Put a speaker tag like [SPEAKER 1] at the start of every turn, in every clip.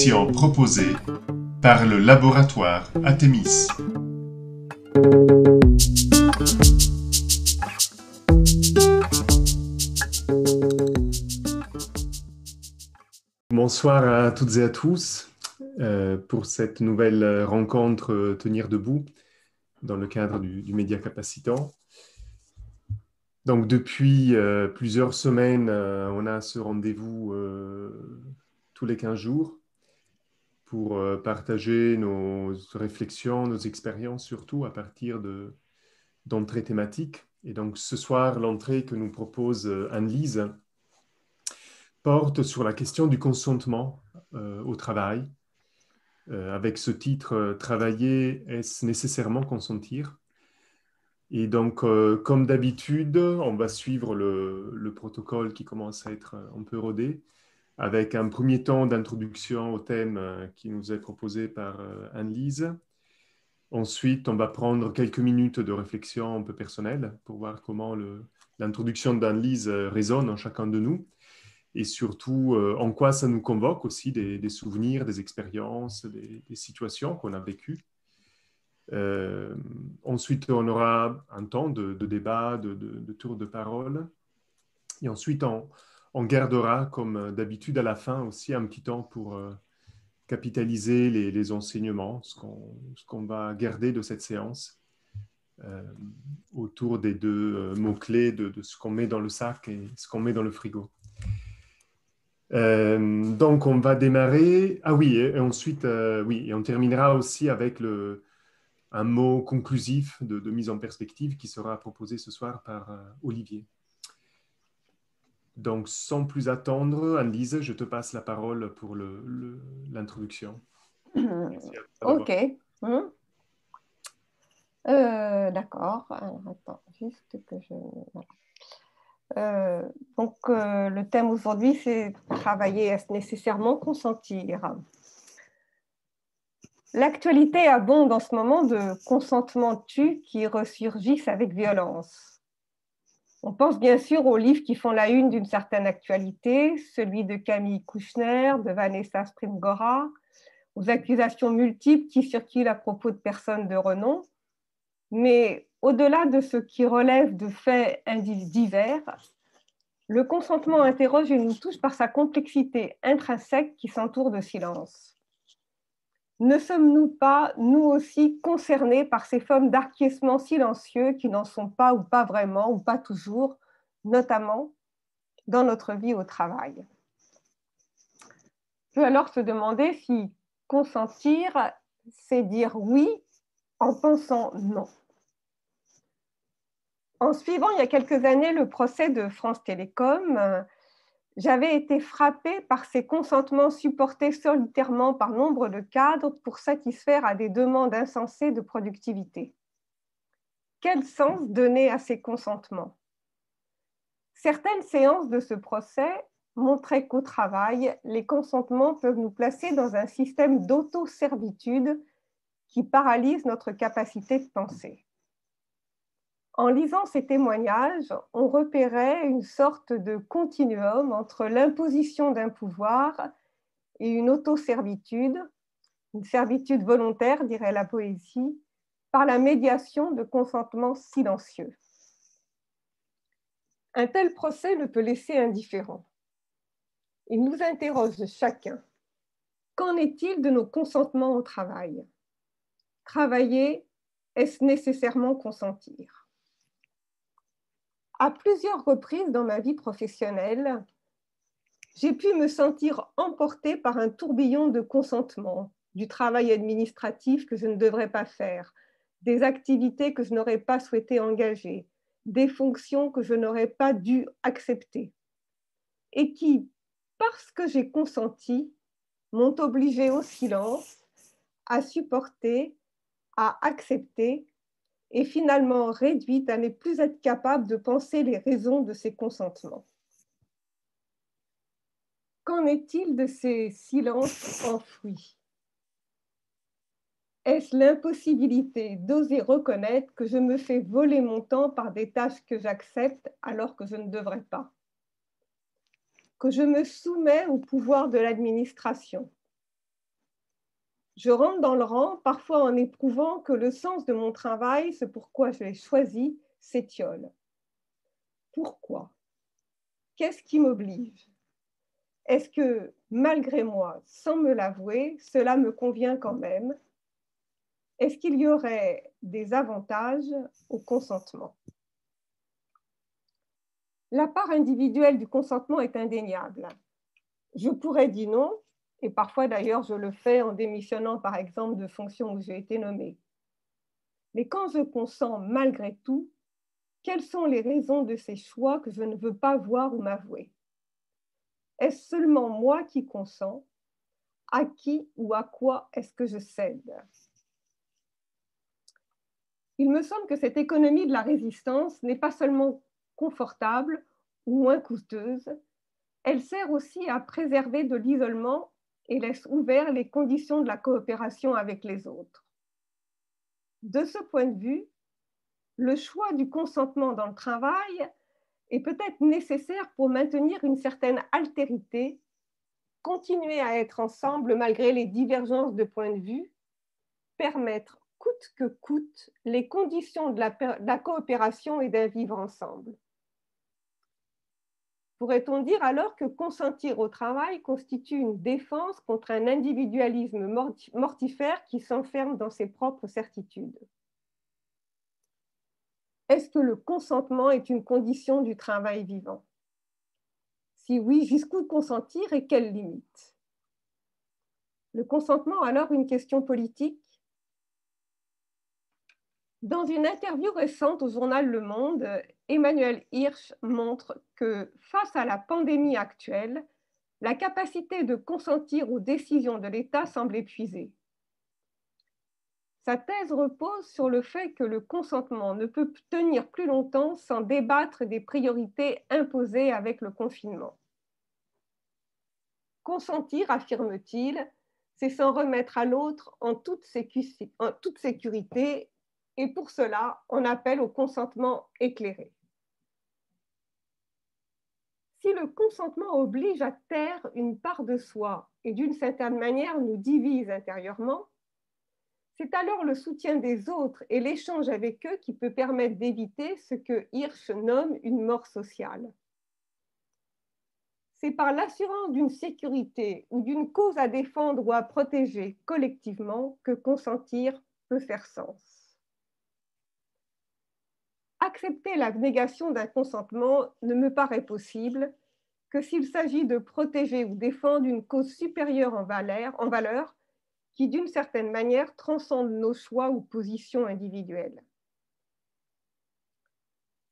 [SPEAKER 1] Émission proposée par le laboratoire Athémis. Bonsoir à toutes et à tous euh, pour cette nouvelle rencontre euh, Tenir debout dans le cadre du, média capacitant. Donc depuis euh, plusieurs semaines, on a ce rendez-vous tous les 15 jours pour partager nos réflexions, nos expériences, surtout à partir d'entrées thématiques. Et donc ce soir, l'entrée que nous propose Anne-Lise porte sur la question du consentement au travail, avec ce titre Travailler, est-ce nécessairement consentir? Et donc, euh, comme d'habitude, on va suivre le, protocole qui commence à être un peu rodé, avec un premier temps d'introduction au thème euh, qui nous est proposé par euh, Anne-Lise. Ensuite, on va prendre quelques minutes de réflexion un peu personnelle pour voir comment l'introduction d'Anne-Lise résonne en chacun de nous et surtout en quoi ça nous convoque aussi des, souvenirs, des expériences, des situations qu'on a vécues. Euh, ensuite, on aura un temps de, débat, de, de, tour de parole. Et ensuite, on, gardera, comme d'habitude, à la fin aussi un petit temps pour euh, capitaliser les, enseignements, ce qu'on va garder de cette séance euh, autour des deux mots-clés de, ce qu'on met dans le sac et ce qu'on met dans le frigo. donc, on va démarrer. Ah oui, et ensuite, oui, et on terminera aussi avec le, un mot conclusif de, mise en perspective qui sera proposé ce soir par euh, Olivier. Donc, sans plus attendre, Anne-Lise, je te passe la parole pour l'introduction.
[SPEAKER 2] Ok. Hum. Euh, d'accord. attends, juste que je. Euh, donc, le thème aujourd'hui, c'est travailler, est-ce nécessairement consentir? L'actualité abonde en ce moment de consentement tu qui ressurgissent avec violence. On pense bien sûr aux livres qui font la une d'une certaine actualité, celui de Camille Kouchner, de Vanessa Springora, aux accusations multiples qui circulent à propos de personnes de renom. Mais au-delà de ce qui relève de faits divers, le consentement interroge et nous touche par sa complexité intrinsèque qui s'entoure de silence ne sommes-nous pas, nous aussi, concernés par ces formes d'acquiescement silencieux qui n'en sont pas ou pas vraiment ou pas toujours, notamment dans notre vie au travail? On peut alors se demander si consentir, c'est dire oui en pensant non. En suivant il y a quelques années le procès de France Télécom, j'avais été frappée par ces consentements supportés solitairement par nombre de cadres pour satisfaire à des demandes insensées de productivité. Quel sens donner à ces consentements? Certaines séances de ce procès montraient qu'au travail, les consentements peuvent nous placer dans un système d'auto-servitude qui paralyse notre capacité de penser. En lisant ces témoignages, on repérait une sorte de continuum entre l'imposition d'un pouvoir et une autoservitude, une servitude volontaire, dirait la poésie, par la médiation de consentements silencieux. Un tel procès ne peut laisser indifférent. Il nous interroge chacun. Qu'en est-il de nos consentements au travail? Travailler, est-ce nécessairement consentir? À plusieurs reprises dans ma vie professionnelle, j'ai pu me sentir emportée par un tourbillon de consentement, du travail administratif que je ne devrais pas faire, des activités que je n'aurais pas souhaité engager, des fonctions que je n'aurais pas dû accepter, et qui, parce que j'ai consenti, m'ont obligée au silence, à supporter, à accepter et finalement réduite à ne plus être capable de penser les raisons de ses consentements. Qu'en est-il de ces silences enfouis? Est-ce l'impossibilité d'oser reconnaître que je me fais voler mon temps par des tâches que j'accepte alors que je ne devrais pas? Que je me soumets au pouvoir de l'administration? Je rentre dans le rang, parfois en éprouvant que le sens de mon travail, ce pourquoi je l'ai choisi, s'étiole. Pourquoi? Qu'est-ce qui m'oblige? Est-ce que, malgré moi, sans me l'avouer, cela me convient quand même? Est-ce qu'il y aurait des avantages au consentement? La part individuelle du consentement est indéniable. Je pourrais dire non, et parfois d'ailleurs je le fais en démissionnant par exemple de fonctions où j'ai été nommée. Mais quand je consens malgré tout, quelles sont les raisons de ces choix que je ne veux pas voir ou m'avouer? Est-ce seulement moi qui consens? À qui ou à quoi est-ce que je cède? Il me semble que cette économie de la résistance n'est pas seulement confortable ou moins coûteuse, elle sert aussi à préserver de l'isolement et laisse ouvert les conditions de la coopération avec les autres. De ce point de vue, le choix du consentement dans le travail est peut-être nécessaire pour maintenir une certaine altérité, continuer à être ensemble malgré les divergences de point de vue, permettre coûte que coûte les conditions de la, de la coopération et d'un vivre ensemble. Pourrait-on dire alors que consentir au travail constitue une défense contre un individualisme mortifère qui s'enferme dans ses propres certitudes? Est-ce que le consentement est une condition du travail vivant? Si oui, jusqu'où consentir et quelles limites? Le consentement, alors, une question politique? Dans une interview récente au journal Le Monde, Emmanuel Hirsch montre que face à la pandémie actuelle, la capacité de consentir aux décisions de l'État semble épuisée. Sa thèse repose sur le fait que le consentement ne peut tenir plus longtemps sans débattre des priorités imposées avec le confinement. Consentir, affirme-t-il, c'est s'en remettre à l'autre en, toute sécurité et pour cela, on appelle au consentement éclairé. Si le consentement oblige à taire une part de soi et d'une certaine manière nous divise intérieurement, c'est alors le soutien des autres et l'échange avec eux qui peut permettre d'éviter ce que Hirsch nomme une mort sociale. C'est par l'assurance d'une sécurité ou d'une cause à défendre ou à protéger collectivement que consentir peut faire sens. Accepter la négation d'un consentement ne me paraît possible que s'il s'agit de protéger ou défendre une cause supérieure en valeur, en valeur qui, d'une certaine manière, transcendent nos choix ou positions individuelles.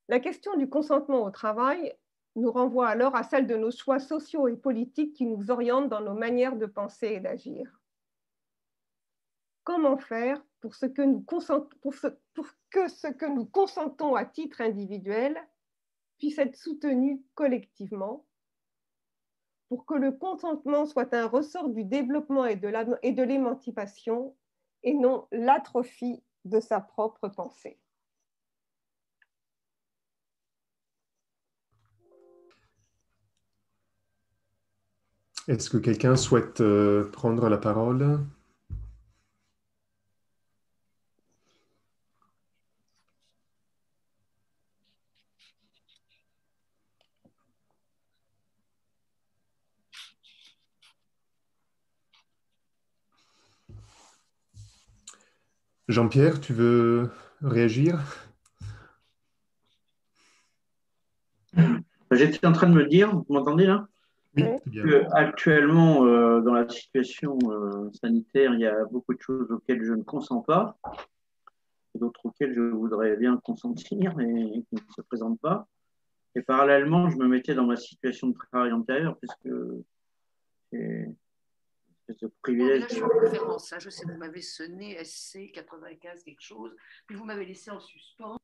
[SPEAKER 2] La question du consentement au travail nous renvoie alors à celle de nos choix sociaux et politiques qui nous orientent dans nos manières de penser et d'agir. Comment faire pour, ce que nous pour, pour que ce que nous consentons à titre individuel puisse être soutenu collectivement pour que le consentement soit un ressort du développement et de l'émancipation et non l'atrophie de sa propre pensée.
[SPEAKER 1] Est-ce que quelqu'un souhaite euh, prendre la parole? Jean-Pierre, tu veux réagir?
[SPEAKER 3] J'étais en train de me dire, vous m'entendez là?
[SPEAKER 1] Oui,
[SPEAKER 3] bien. Actuellement, euh, dans la situation euh, sanitaire, il y a beaucoup de choses auxquelles je ne consens pas, et d'autres auxquelles je voudrais bien consentir, mais qui ne se présentent pas. Et parallèlement, je me mettais dans ma situation de travail antérieure, puisque
[SPEAKER 4] ce privilège. Là, je suis en conférence. Hein. Je sais, vous m'avez sonné SC 95 quelque chose, puis vous m'avez laissé en suspens.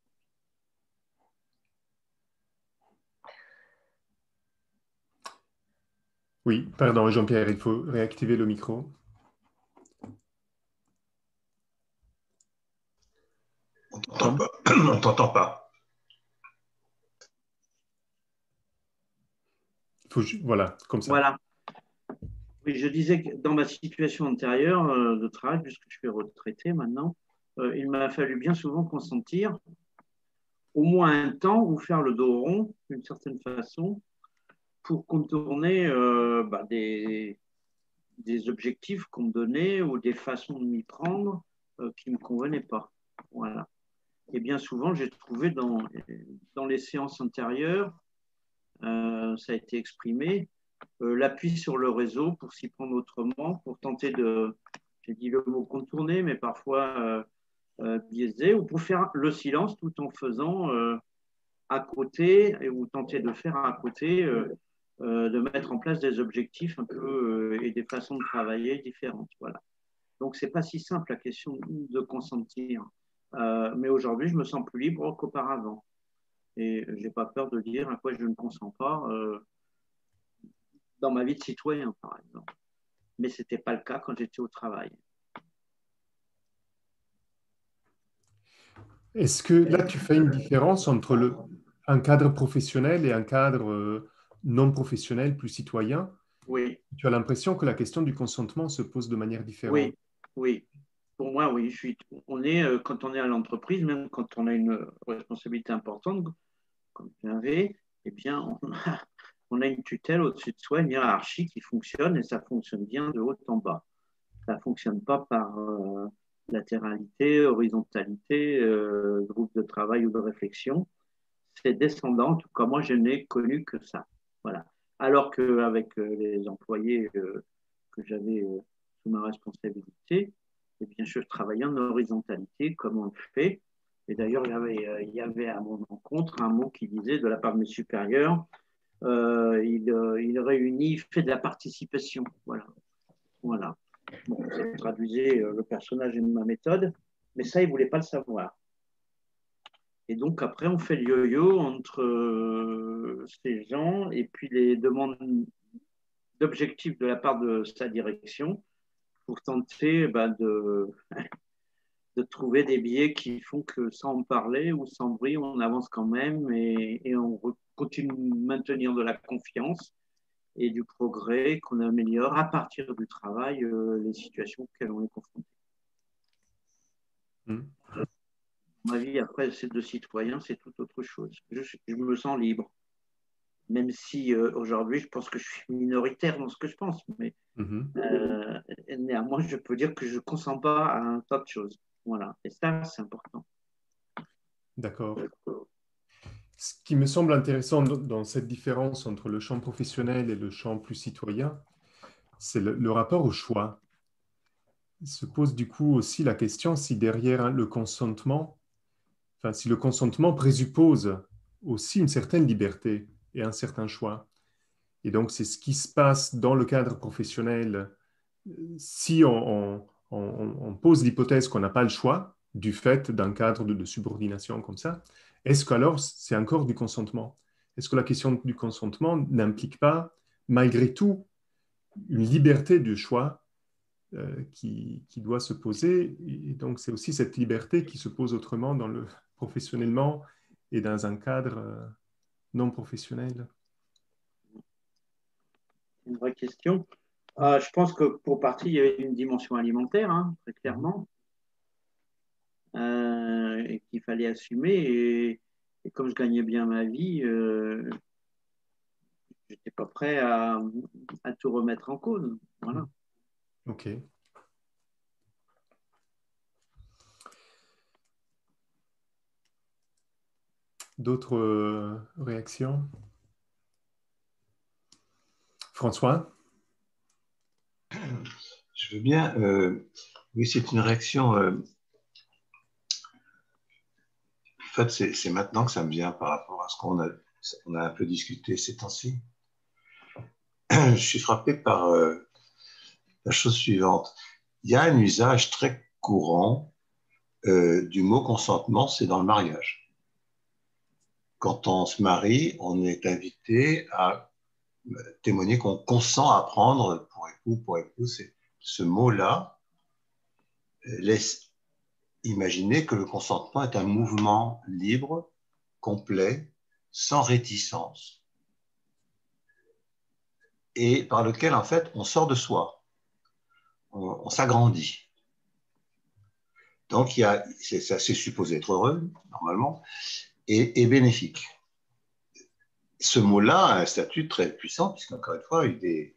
[SPEAKER 1] Oui, pardon, Jean-Pierre, il faut réactiver le micro.
[SPEAKER 5] On t'entend pas. On t'entend pas.
[SPEAKER 1] voilà, comme ça.
[SPEAKER 3] Voilà. Je disais que dans ma situation antérieure euh, de travail, puisque je suis retraité maintenant, euh, il m'a fallu bien souvent consentir au moins un temps ou faire le dos rond d'une certaine façon pour contourner euh, bah, des, objectifs qu'on me donnait ou des façons de m'y prendre qui ne me convenaient pas. Voilà. Et bien souvent, j'ai trouvé dans, dans les séances antérieures, ça a été exprimé, l'appui sur le réseau pour s'y prendre autrement, pour tenter de, j'ai dit le mot contourner, mais parfois euh, euh, biaiser, ou pour faire le silence tout en faisant à côté, ou tenter de faire à côté, de mettre en place des objectifs un peu et des façons de travailler différentes. Voilà. Donc, ce n'est pas si simple la question de consentir. mais aujourd'hui, je me sens plus libre qu'auparavant. Et je n'ai pas peur de dire à quoi je ne consens pas dans ma vie de citoyen, par exemple. Mais ce n'était pas le cas quand j'étais au travail.
[SPEAKER 1] Est-ce que là, tu fais une différence entre le, un cadre professionnel et un cadre euh, non professionnel, plus citoyen?
[SPEAKER 3] Oui.
[SPEAKER 1] Tu as l'impression que la question du consentement se pose de manière différente?
[SPEAKER 3] Oui, oui. Pour moi, oui. Je suis, on est, euh, quand on est à l'entreprise, même quand on a une responsabilité importante, comme tu avais, eh bien, on a, on a une tutelle au-dessus de soi, une hiérarchie qui fonctionne et ça fonctionne bien de haut en bas. Ça ne fonctionne pas par euh, latéralité, horizontalité, euh, groupe de travail ou de réflexion. C'est descendant, en tout cas moi je n'ai connu que ça. Voilà. Alors qu'avec euh, les employés que j'avais sous ma responsabilité, eh bien, je travaillais en horizontalité comme on le fait. Et d'ailleurs, il, y avait, à mon encontre un mot qui disait de la part de mes supérieurs, il, euh, il, réunit, fait de la participation. Voilà. voilà. Bon, ça traduisait euh, le personnage et ma méthode, mais ça, il ne voulait pas le savoir. Et donc, après, on fait le yo-yo entre ces gens et puis les demandes d'objectifs de la part de sa direction pour tenter bah, de, de trouver des billets qui font que sans parler ou sans bruit, on avance quand même et, et on continue de maintenir de la confiance et du progrès, qu'on améliore à partir du travail euh, les situations auxquelles on est confronté. Mmh. Ma vie, après, c'est de citoyen, c'est tout autre chose. Je, me sens libre. Même si euh, aujourd'hui, je pense que je suis minoritaire dans ce que je pense, mais mmh. euh, néanmoins, je peux dire que je ne consens pas à un tas de choses. Voilà. Et ça, c'est important.
[SPEAKER 1] D'accord. Ce qui me semble intéressant dans cette différence entre le champ professionnel et le champ plus citoyen, c'est le, rapport au choix. Il se pose du coup aussi la question si derrière le consentement, enfin si le consentement présuppose aussi une certaine liberté et un certain choix. Et donc c'est ce qui se passe dans le cadre professionnel si on, pose l'hypothèse qu'on n'a pas le choix du fait d'un cadre de subordination comme ça, est-ce qu'alors c'est encore du consentement? Est-ce que la question du consentement n'implique pas, malgré tout, une liberté de choix euh, qui, doit se poser? Et donc c'est aussi cette liberté qui se pose autrement dans le professionnellement et dans un cadre euh, non professionnel?
[SPEAKER 3] Une vraie question. Euh, je pense que pour partie, il y avait une dimension alimentaire, hein, très clairement. Euh, et qu'il fallait assumer. Et, comme je gagnais bien ma vie, euh, je n'étais pas prêt à, tout remettre en cause. Voilà.
[SPEAKER 1] Ok. D'autres euh, réactions? François?
[SPEAKER 5] Je veux bien. oui, c'est une réaction en fait, c'est maintenant que ça me vient par rapport à ce qu'on a, on a un peu discuté ces temps-ci. Je suis frappé par euh, la chose suivante. Il y a un usage très courant euh, du mot consentement, c'est dans le mariage. Quand on se marie, on est invité à euh, témoigner qu'on consent à prendre pour époux, pour épouse. Ce mot-là laisse Imaginez que le consentement est un mouvement libre, complet, sans réticence. et par lequel, en fait, on sort de soi, on, s'agrandit. Donc, c'est supposé être heureux, normalement, et, bénéfique. Ce mot-là a un statut très puissant, puisqu'encore une fois, il est,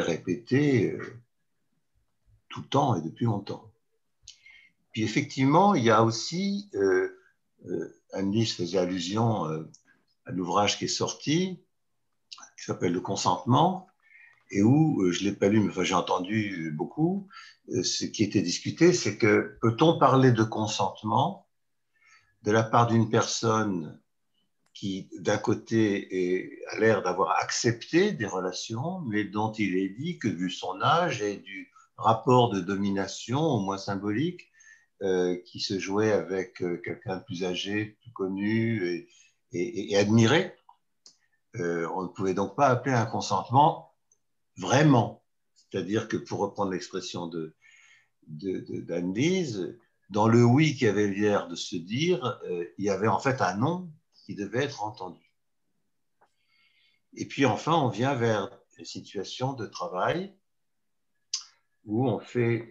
[SPEAKER 5] répété euh, tout le temps et depuis longtemps. Puis effectivement, il y a aussi, euh, euh Anne-Lise faisait allusion euh, à l'ouvrage qui est sorti, qui s'appelle Le consentement, et où, je ne l'ai pas lu, mais enfin, j'ai entendu beaucoup, ce qui était discuté, c'est que peut-on parler de consentement de la part d'une personne qui, d'un côté, a l'air d'avoir accepté des relations, mais dont il est dit que, vu son âge et du rapport de domination, au moins symbolique, euh, qui se jouait avec euh, quelqu'un de plus âgé, plus connu et, admiré. Euh, on ne pouvait donc pas appeler un consentement vraiment. C'est-à-dire que, pour reprendre l'expression de, de, dans le oui qui avait l'air de se dire, il y avait en fait un non qui devait être entendu. Et puis enfin, on vient vers une situation de travail où on fait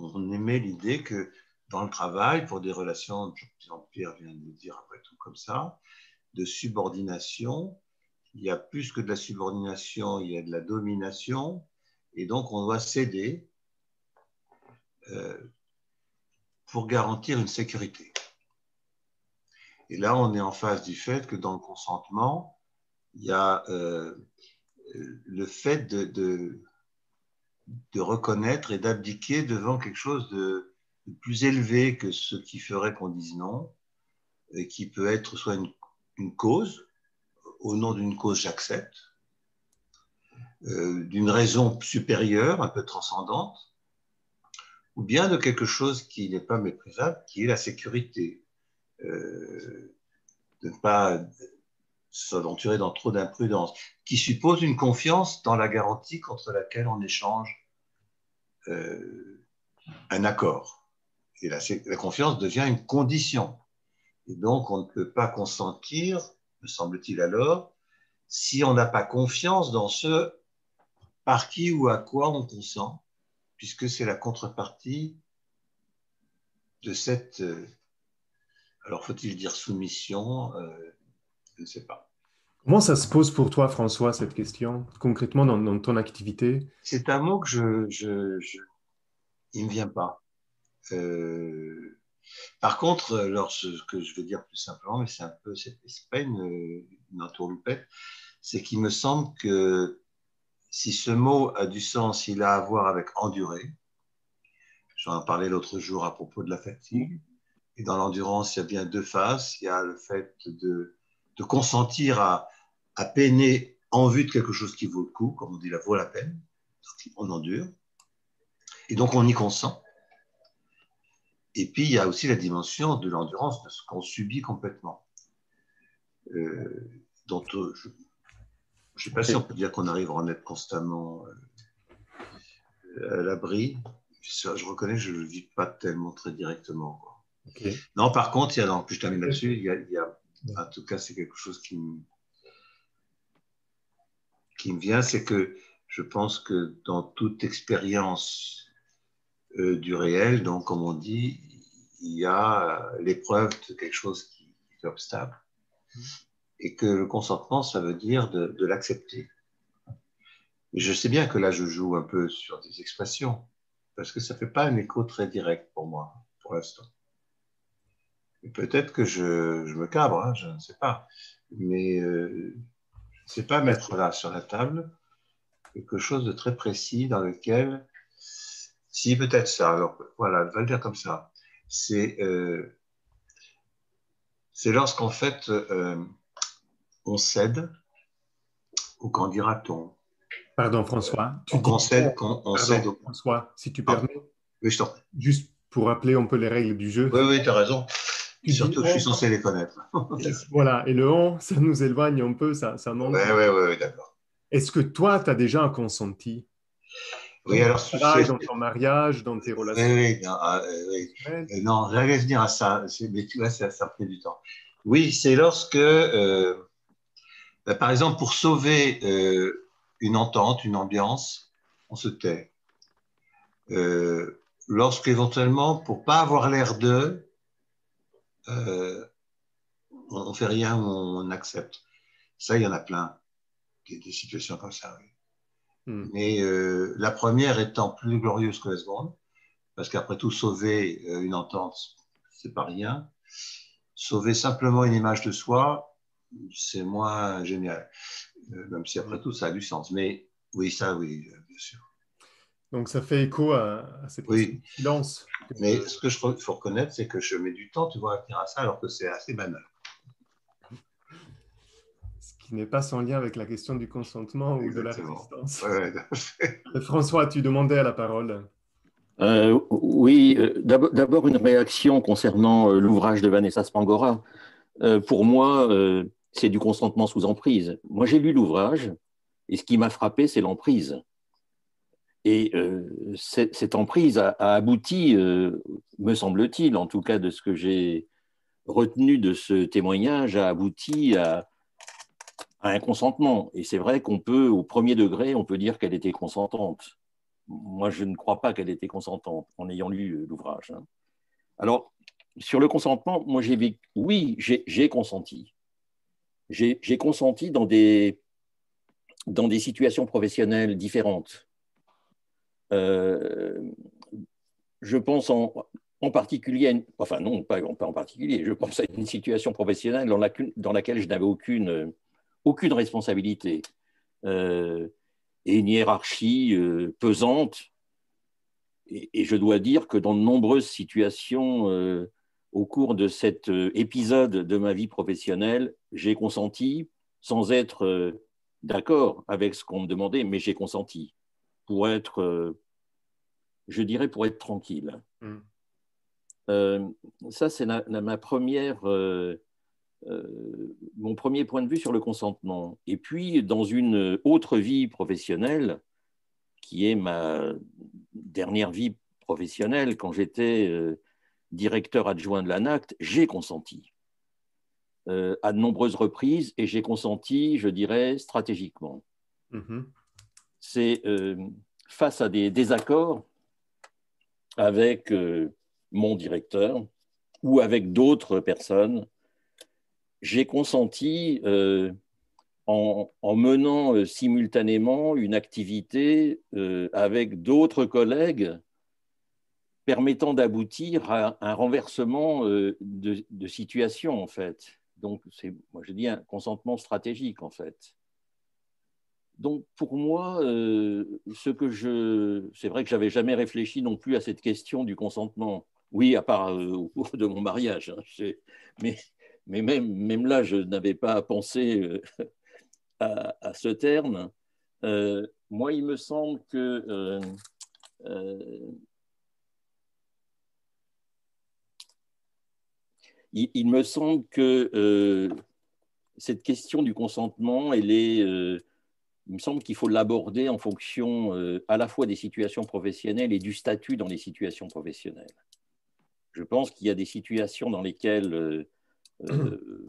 [SPEAKER 5] on aimait l'idée que dans le travail, pour des relations, Jean-Pierre vient de le dire après tout comme ça, de subordination, il y a plus que de la subordination, il y a de la domination, et donc on doit céder euh, pour garantir une sécurité. Et là, on est en face du fait que dans le consentement, il y a euh, le fait de reconnaître et d'abdiquer devant quelque chose de, plus élevé que ce qui ferait qu'on dise non, et qui peut être soit une, cause, au nom d'une cause j'accepte, euh, d'une raison supérieure, un peu transcendante, ou bien de quelque chose qui n'est pas méprisable, qui est la sécurité. Euh, de ne pas s'aventurer dans trop d'imprudence, qui suppose une confiance dans la garantie contre laquelle on échange euh, un accord. Et la, la, confiance devient une condition. Et donc, on ne peut pas consentir, me semble-t-il alors, si on n'a pas confiance dans ce par qui ou à quoi on consent, puisque c'est la contrepartie de cette, euh, alors faut-il dire soumission, euh, je ne sais pas.
[SPEAKER 1] Comment ça se pose pour toi, François, cette question, concrètement dans, ton activité?
[SPEAKER 5] C'est un mot que je, je, il me vient pas. Euh, par contre, alors ce que je veux dire plus simplement, mais c'est un peu, c'est pas une, une entourloupette, c'est qu'il me semble que si ce mot a du sens, il a à voir avec endurer. J'en ai parlé l'autre jour à propos de la fatigue. Et dans l'endurance, il y a bien deux phases. Il y a le fait de consentir à, peiner en vue de quelque chose qui vaut le coup, comme on dit, la vaut la peine, on endure. Et donc on y consent. Et puis il y a aussi la dimension de l'endurance, de ce qu'on subit complètement. Euh, euh, je ne sais pas si on peut dire qu'on arrive à en être constamment euh, à l'abri. Je, reconnais je ne le vis pas tellement très directement. Non, par contre, il y a, donc, je termine là-dessus, il, il y a en tout cas, c'est quelque chose qui me, qui me vient, c'est que je pense que dans toute expérience euh, du réel, donc comme on dit, il y a l'épreuve de quelque chose qui, est obstacle. Et que le consentement, ça veut dire de, de l'accepter. Je sais bien que là, je joue un peu sur des expressions, parce que ça ne fait pas un écho très direct pour moi, pour l'instant. Peut-être que je, me cabre, hein, je ne sais pas. Mais euh, je ne sais pas mettre là sur la table quelque chose de très précis dans lequel, si peut-être ça, alors voilà, je vais le dire comme ça, c'est euh, lorsqu'en fait euh, on cède, ou quand dira-t-on?
[SPEAKER 1] Pardon François.
[SPEAKER 5] Tu on cède, on, cède au...
[SPEAKER 1] François, si tu permets.
[SPEAKER 5] oui, je
[SPEAKER 1] Juste pour rappeler un peu les règles du jeu.
[SPEAKER 5] Oui, oui, tu as raison. Surtout, je suis censé les connaître.
[SPEAKER 1] voilà, et le on, ça nous éloigne un peu, ça, ça
[SPEAKER 5] Oui, oui, oui, d'accord.
[SPEAKER 1] Est-ce que toi, tu as déjà un consenti?
[SPEAKER 5] Oui, alors.
[SPEAKER 1] Dans ton mariage, dans tes relations
[SPEAKER 5] Oui, oui, non, euh, oui. Euh, non j'allais venir à ça, mais tu vois, ça, ça pris du temps. Oui, c'est lorsque, euh, bah, Par exemple, pour sauver euh, une entente, une ambiance, on se tait. Euh, Lorsqu'éventuellement, pour pas avoir l'air d'eux, euh, on, ne fait rien, on, accepte. Ça, il y en a plein, des situations comme ça. Hmm. Mais euh, la première étant plus glorieuse que la seconde, parce qu'après tout, sauver euh, une entente, c'est pas rien. Sauver simplement une image de soi, c'est moins génial. même si après tout, ça a du sens. Mais oui, ça, oui, bien sûr.
[SPEAKER 1] Donc ça fait écho à, cette
[SPEAKER 5] oui.
[SPEAKER 1] silence.
[SPEAKER 5] Mais ce que je faut, faut reconnaître, c'est que je mets du temps, tu vois, à venir à ça, alors que c'est assez banal.
[SPEAKER 1] Ce qui n'est pas sans lien avec la question du consentement ou de la résistance.
[SPEAKER 5] Ouais,
[SPEAKER 1] François, tu demandais à la parole.
[SPEAKER 6] Euh, oui, euh, d'abord une réaction concernant euh, l'ouvrage de Vanessa Spangora. pour moi, c'est du consentement sous emprise. Moi, j'ai lu l'ouvrage et ce qui m'a frappé, c'est l'emprise. Et euh, cette, emprise a, abouti, euh, me semble-t-il, en tout cas de ce que j'ai retenu de ce témoignage, a abouti à, un consentement. Et c'est vrai qu'on peut, au premier degré, on peut dire qu'elle était consentante. Moi, je ne crois pas qu'elle était consentante en ayant lu euh, l'ouvrage. Hein. Alors, sur le consentement, moi, j'ai oui, j'ai consenti. J'ai consenti dans des, dans des situations professionnelles différentes je pense en, particulier, enfin non, pas, en particulier, je pense à une situation professionnelle dans, dans laquelle je n'avais aucune, aucune responsabilité euh, et une hiérarchie euh, pesante. Et, je dois dire que dans de nombreuses situations au cours de cet épisode de ma vie professionnelle, j'ai consenti sans être d'accord avec ce qu'on me demandait, mais j'ai consenti pour être, euh, je dirais, pour être tranquille. Mm. Euh, ça, c'est ma, première, euh, mon premier point de vue sur le consentement. Et puis, dans une autre vie professionnelle, qui est ma dernière vie professionnelle, quand j'étais directeur adjoint de l'ANACT, j'ai consenti à de nombreuses reprises et j'ai consenti, je dirais, stratégiquement. Mm-hmm c'est euh, face à des désaccords avec euh, mon directeur ou avec d'autres personnes, j'ai consenti euh, en, menant simultanément une activité avec d'autres collègues permettant d'aboutir à un renversement de, de, situation en fait. Donc, c'est, moi je dis un consentement stratégique en fait. Donc pour moi, euh, ce que je, c'est vrai que j'avais jamais réfléchi non plus à cette question du consentement. Oui, à part euh, au cours de mon mariage, hein, mais, mais même, même là, je n'avais pas pensé euh, à, ce terme. moi, il me semble que il, me semble que cette question du consentement, elle est il me semble qu'il faut l'aborder en fonction euh, à la fois des situations professionnelles et du statut dans les situations professionnelles. Je pense qu'il y a des situations dans lesquelles euh, euh,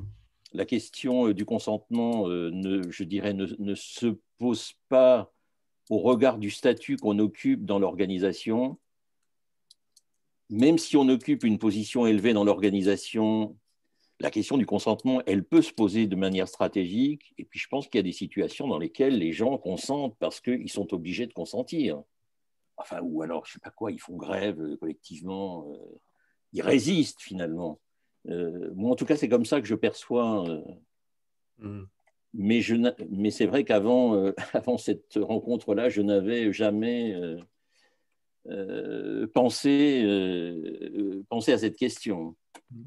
[SPEAKER 6] la question du consentement, je dirais, ne, se pose pas au regard du statut qu'on occupe dans l'organisation. Même si on occupe une position élevée dans l'organisation, la question du consentement, elle peut se poser de manière stratégique. Et puis, je pense qu'il y a des situations dans lesquelles les gens consentent parce qu'ils sont obligés de consentir. Enfin, ou alors, je ne sais pas quoi, ils font grève euh, collectivement. Euh, ils résistent finalement. Euh, moi, en tout cas, c'est comme ça que je perçois. Mm. Mais, mais c'est vrai qu'avant avant cette rencontre-là, je n'avais jamais pensé, pensé à cette question. Mm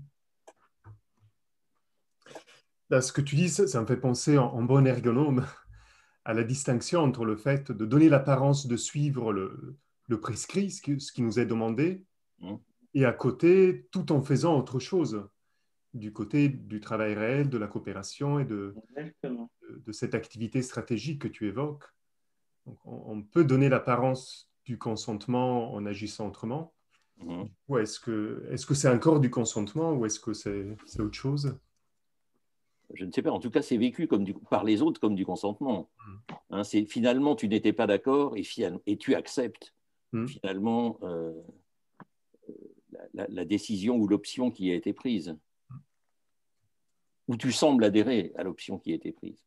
[SPEAKER 1] ce que tu dis, ça, me fait penser en, bon ergonome à la distinction entre le fait de donner l'apparence de suivre le, prescrit, ce qui, nous est demandé, mmh. et à côté, tout en faisant autre chose, du côté du travail réel, de la coopération et de, de, cette activité stratégique que tu évoques. on, peut donner l'apparence du consentement en agissant autrement. Mmh. est-ce que est-ce que c'est encore du consentement ou est-ce que c'est autre chose?
[SPEAKER 6] Je ne sais pas, en tout cas, c'est vécu comme du, par les autres comme du consentement. Hein, c'est finalement, tu n'étais pas d'accord et, et, tu acceptes hmm. finalement euh, la, la, décision ou l'option qui a été prise. Ou tu sembles adhérer à l'option qui a été prise.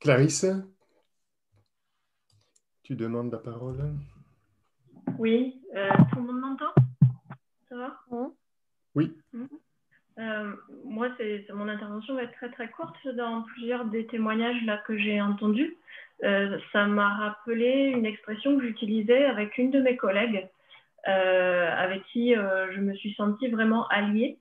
[SPEAKER 1] Clarisse, tu demandes la parole
[SPEAKER 7] Oui, euh, tout le monde m'entend? Ça va?
[SPEAKER 1] Oui.
[SPEAKER 7] Euh, moi, mon intervention va être très très courte. Dans plusieurs des témoignages là, que j'ai entendus, euh, ça m'a rappelé une expression que j'utilisais avec une de mes collègues, euh, avec qui je me suis sentie vraiment alliée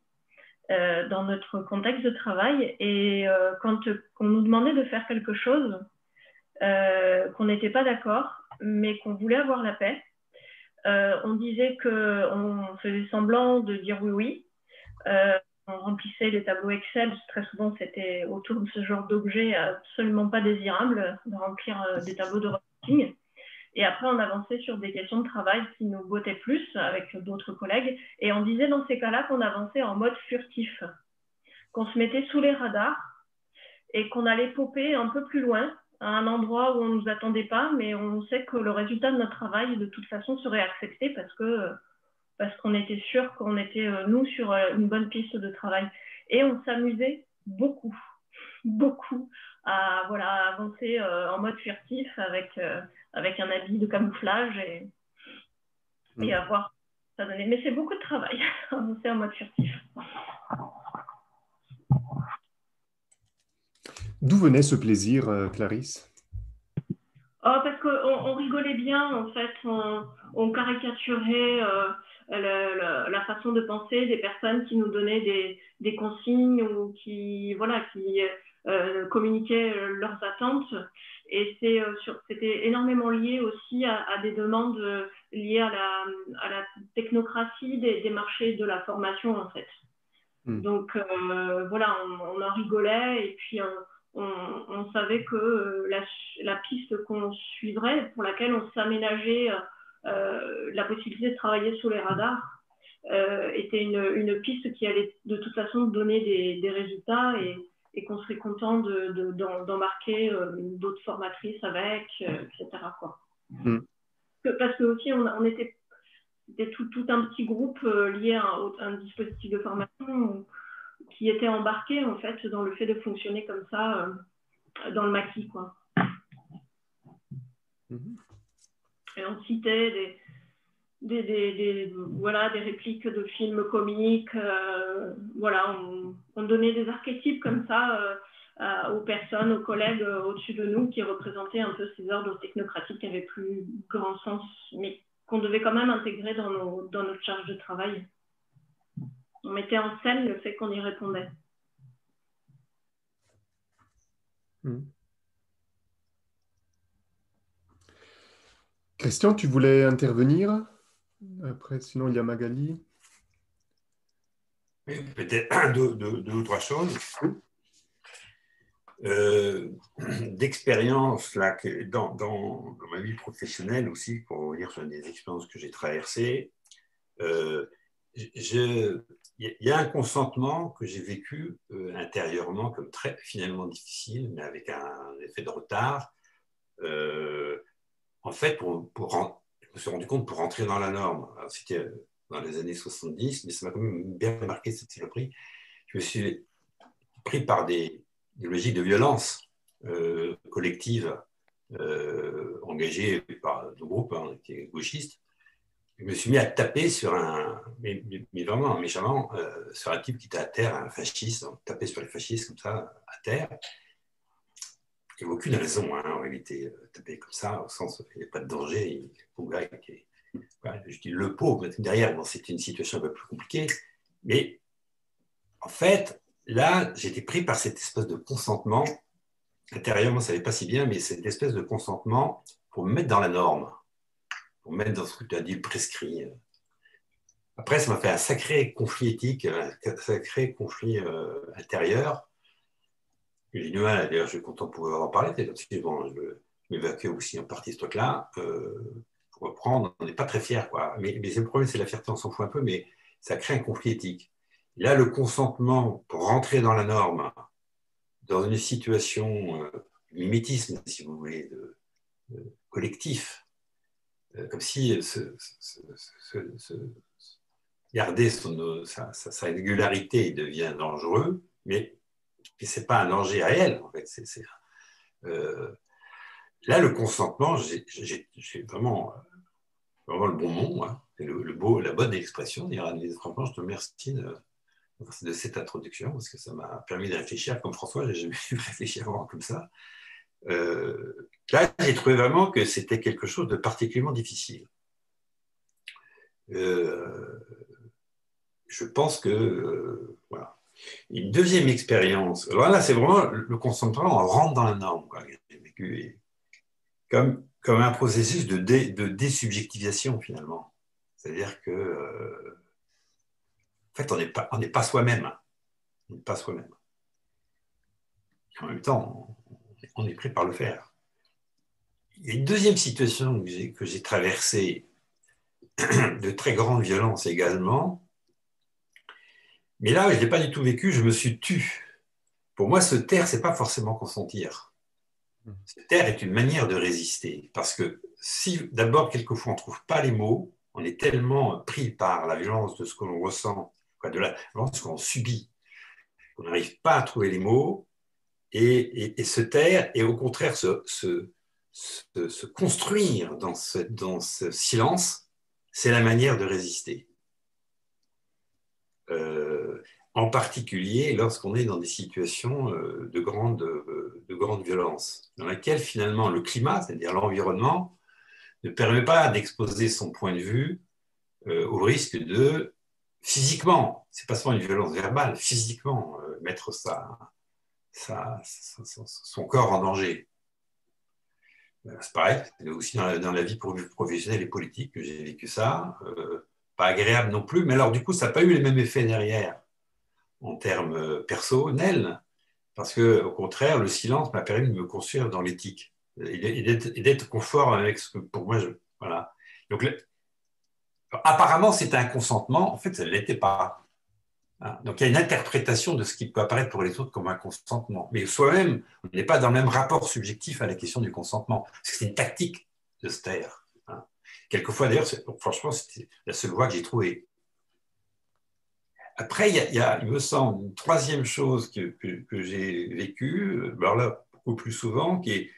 [SPEAKER 7] dans notre contexte de travail. Et quand on nous demandait de faire quelque chose, qu'on n'était pas d'accord, mais qu'on voulait avoir la paix, on disait qu'on faisait semblant de dire oui, oui on remplissait les tableaux Excel, très souvent c'était autour de ce genre d'objet absolument pas désirable, de remplir euh, des tableaux de reporting. Et après, on avançait sur des questions de travail qui nous bottaient plus avec d'autres collègues. Et on disait dans ces cas-là qu'on avançait en mode furtif, qu'on se mettait sous les radars et qu'on allait popper un peu plus loin, à un endroit où on ne nous attendait pas, mais on sait que le résultat de notre travail, de toute façon, serait accepté parce que parce qu'on était sûr qu'on était, euh, nous, sur euh, une bonne piste de travail. Et on s'amusait beaucoup, beaucoup à voilà, avancer euh, en mode furtif avec, avec un habit de camouflage et, et à voir ça donnait. Mais c'est beaucoup de travail, avancer en mode furtif.
[SPEAKER 1] D'où venait ce plaisir, Clarisse?
[SPEAKER 7] Oh, Parce qu'on rigolait bien, en fait, on, caricaturait la façon de penser des personnes qui nous donnaient des, consignes ou qui, voilà, qui euh, communiquaient leurs attentes. Et euh, c'était énormément lié aussi à, des demandes liées à la, à la technocratie des, marchés de la formation, en fait. Hmm. Donc, euh, voilà, on, en rigolait et puis on, savait que la, la piste qu'on suivrait, pour laquelle on s'aménageait euh, la possibilité de travailler sous les radars euh, était une, piste qui allait de toute façon donner des, résultats et, qu'on serait content d'embarquer de, euh, d'autres formatrices avec, etc. Quoi. Mm. Parce que aussi, on, était, tout, tout, un petit groupe lié à un, dispositif de formation qui était embarqué en fait dans le fait de fonctionner comme ça dans le maquis. Quoi. Mm-hmm. Et on citait des, voilà, des répliques de films comiques. Euh, voilà, on, donnait des archétypes comme ça euh, aux personnes, aux collègues euh, au-dessus de nous qui représentaient un peu ces ordres technocratiques qui avaient plus grand sens, mais qu'on devait quand même intégrer dans, nos, dans notre charge de travail. On mettait en scène le fait qu'on y répondait. Hmm.
[SPEAKER 1] Christian, tu voulais intervenir? Après, sinon, il y a Magali.
[SPEAKER 8] Peut-être deux, ou trois choses. Euh, d'expérience, dans, dans, ma vie professionnelle aussi, pour dire sur des expériences que j'ai traversées, euh, il y a un consentement que j'ai vécu euh, intérieurement comme très finalement difficile, mais avec un effet de retard en fait, pour, je me suis rendu compte pour rentrer dans la norme, c'était euh, dans les années 70, mais ça m'a quand même bien marqué cette saloperie. Je me suis pris par des, logiques de violence euh, collective euh, engagées par le groupe hein, qui gauchiste. Je me suis mis à taper sur un, mais, vraiment méchamment, sur un type qui était à terre, un fasciste, taper sur les fascistes comme ça, à terre il n'y a aucune raison, hein, en réalité, taper comme ça, au sens où il n'y a pas de danger. je dis le pauvre, derrière, bon, c'était une situation un peu plus compliquée, mais en fait, là, j'étais pris par cette espèce de consentement. Intérieurement, ça n'allait pas si bien, mais cette espèce de consentement pour me mettre dans la norme, pour me mettre dans ce que tu as dit, le prescrit. Après, ça m'a fait un sacré conflit éthique, un sacré conflit euh, intérieur j'ai du mal, d'ailleurs, je suis content de pouvoir en parler. Bon, je m'évacue aussi en partie ce truc-là. Euh, pour reprendre, on n'est pas très fiers. Quoi. Mais, le problème, c'est la fierté, on s'en fout un peu, mais ça crée un conflit éthique. Là, le consentement pour rentrer dans la norme, dans une situation euh, mimétisme, si vous voulez, de, collectif, euh, comme si ce, garder son, sa, sa, régularité devient dangereux, mais ce n'est pas un danger réel, en fait. Euh, là, le consentement, j'ai vraiment, vraiment le bon mot, hein. le, beau, la bonne expression. Franchement, je te remercie de, de cette introduction, parce que ça m'a permis de réfléchir comme François, j'ai jamais pu réfléchir avant comme ça. Euh, là, j'ai trouvé vraiment que c'était quelque chose de particulièrement difficile. Euh, je pense que, voilà. Une deuxième expérience, alors là, c'est vraiment le consentement, on rentre dans la norme. Comme, comme un processus de, de désubjectivation, finalement. C'est-à-dire que en fait, on n'est pas, soi-même. On n'est pas soi-même. En même temps, on est pris par le faire. A une deuxième situation que j'ai traversée de très grande violence également. Mais là, je ne l'ai pas du tout vécu, je me suis tu. Pour moi, se taire, ce n'est pas forcément consentir. Se taire est une manière de résister. Parce que si d'abord, quelquefois, on ne trouve pas les mots, on est tellement pris par la violence de ce que l'on ressent de la ce qu'on subit. On n'arrive pas à trouver les mots et, se taire et au contraire se, construire dans ce silence, c'est la manière de résister. Euh, en particulier lorsqu'on est dans des situations euh, de grande, de grande violence, dans laquelle finalement le climat, c'est-à-dire l'environnement, ne permet pas d'exposer son point de vue euh, au risque de physiquement, c'est pas seulement une violence verbale, physiquement, euh, mettre sa, son corps en danger. Euh, c'est pareil, aussi dans la, vie professionnelle et politique que j'ai vécu ça. Euh, pas agréable non plus, mais alors du coup, ça n'a pas eu les mêmes effets derrière en termes personnels, parce que au contraire, le silence m'a permis de me construire dans l'éthique et d'être confort avec ce que pour moi, je, voilà. Donc apparemment, c'était un consentement. En fait, ça ne l'était pas. Hein? Donc, il y a une interprétation de ce qui peut apparaître pour les autres comme un consentement. Mais soi-même, on n'est pas dans le même rapport subjectif à la question du consentement. C'est une tactique de se taire. Quelquefois, d'ailleurs, franchement, c'était la seule voie que j'ai trouvée. Après, il y, a, il, me semble, une troisième chose que, j'ai vécue, alors là, beaucoup plus souvent, qui est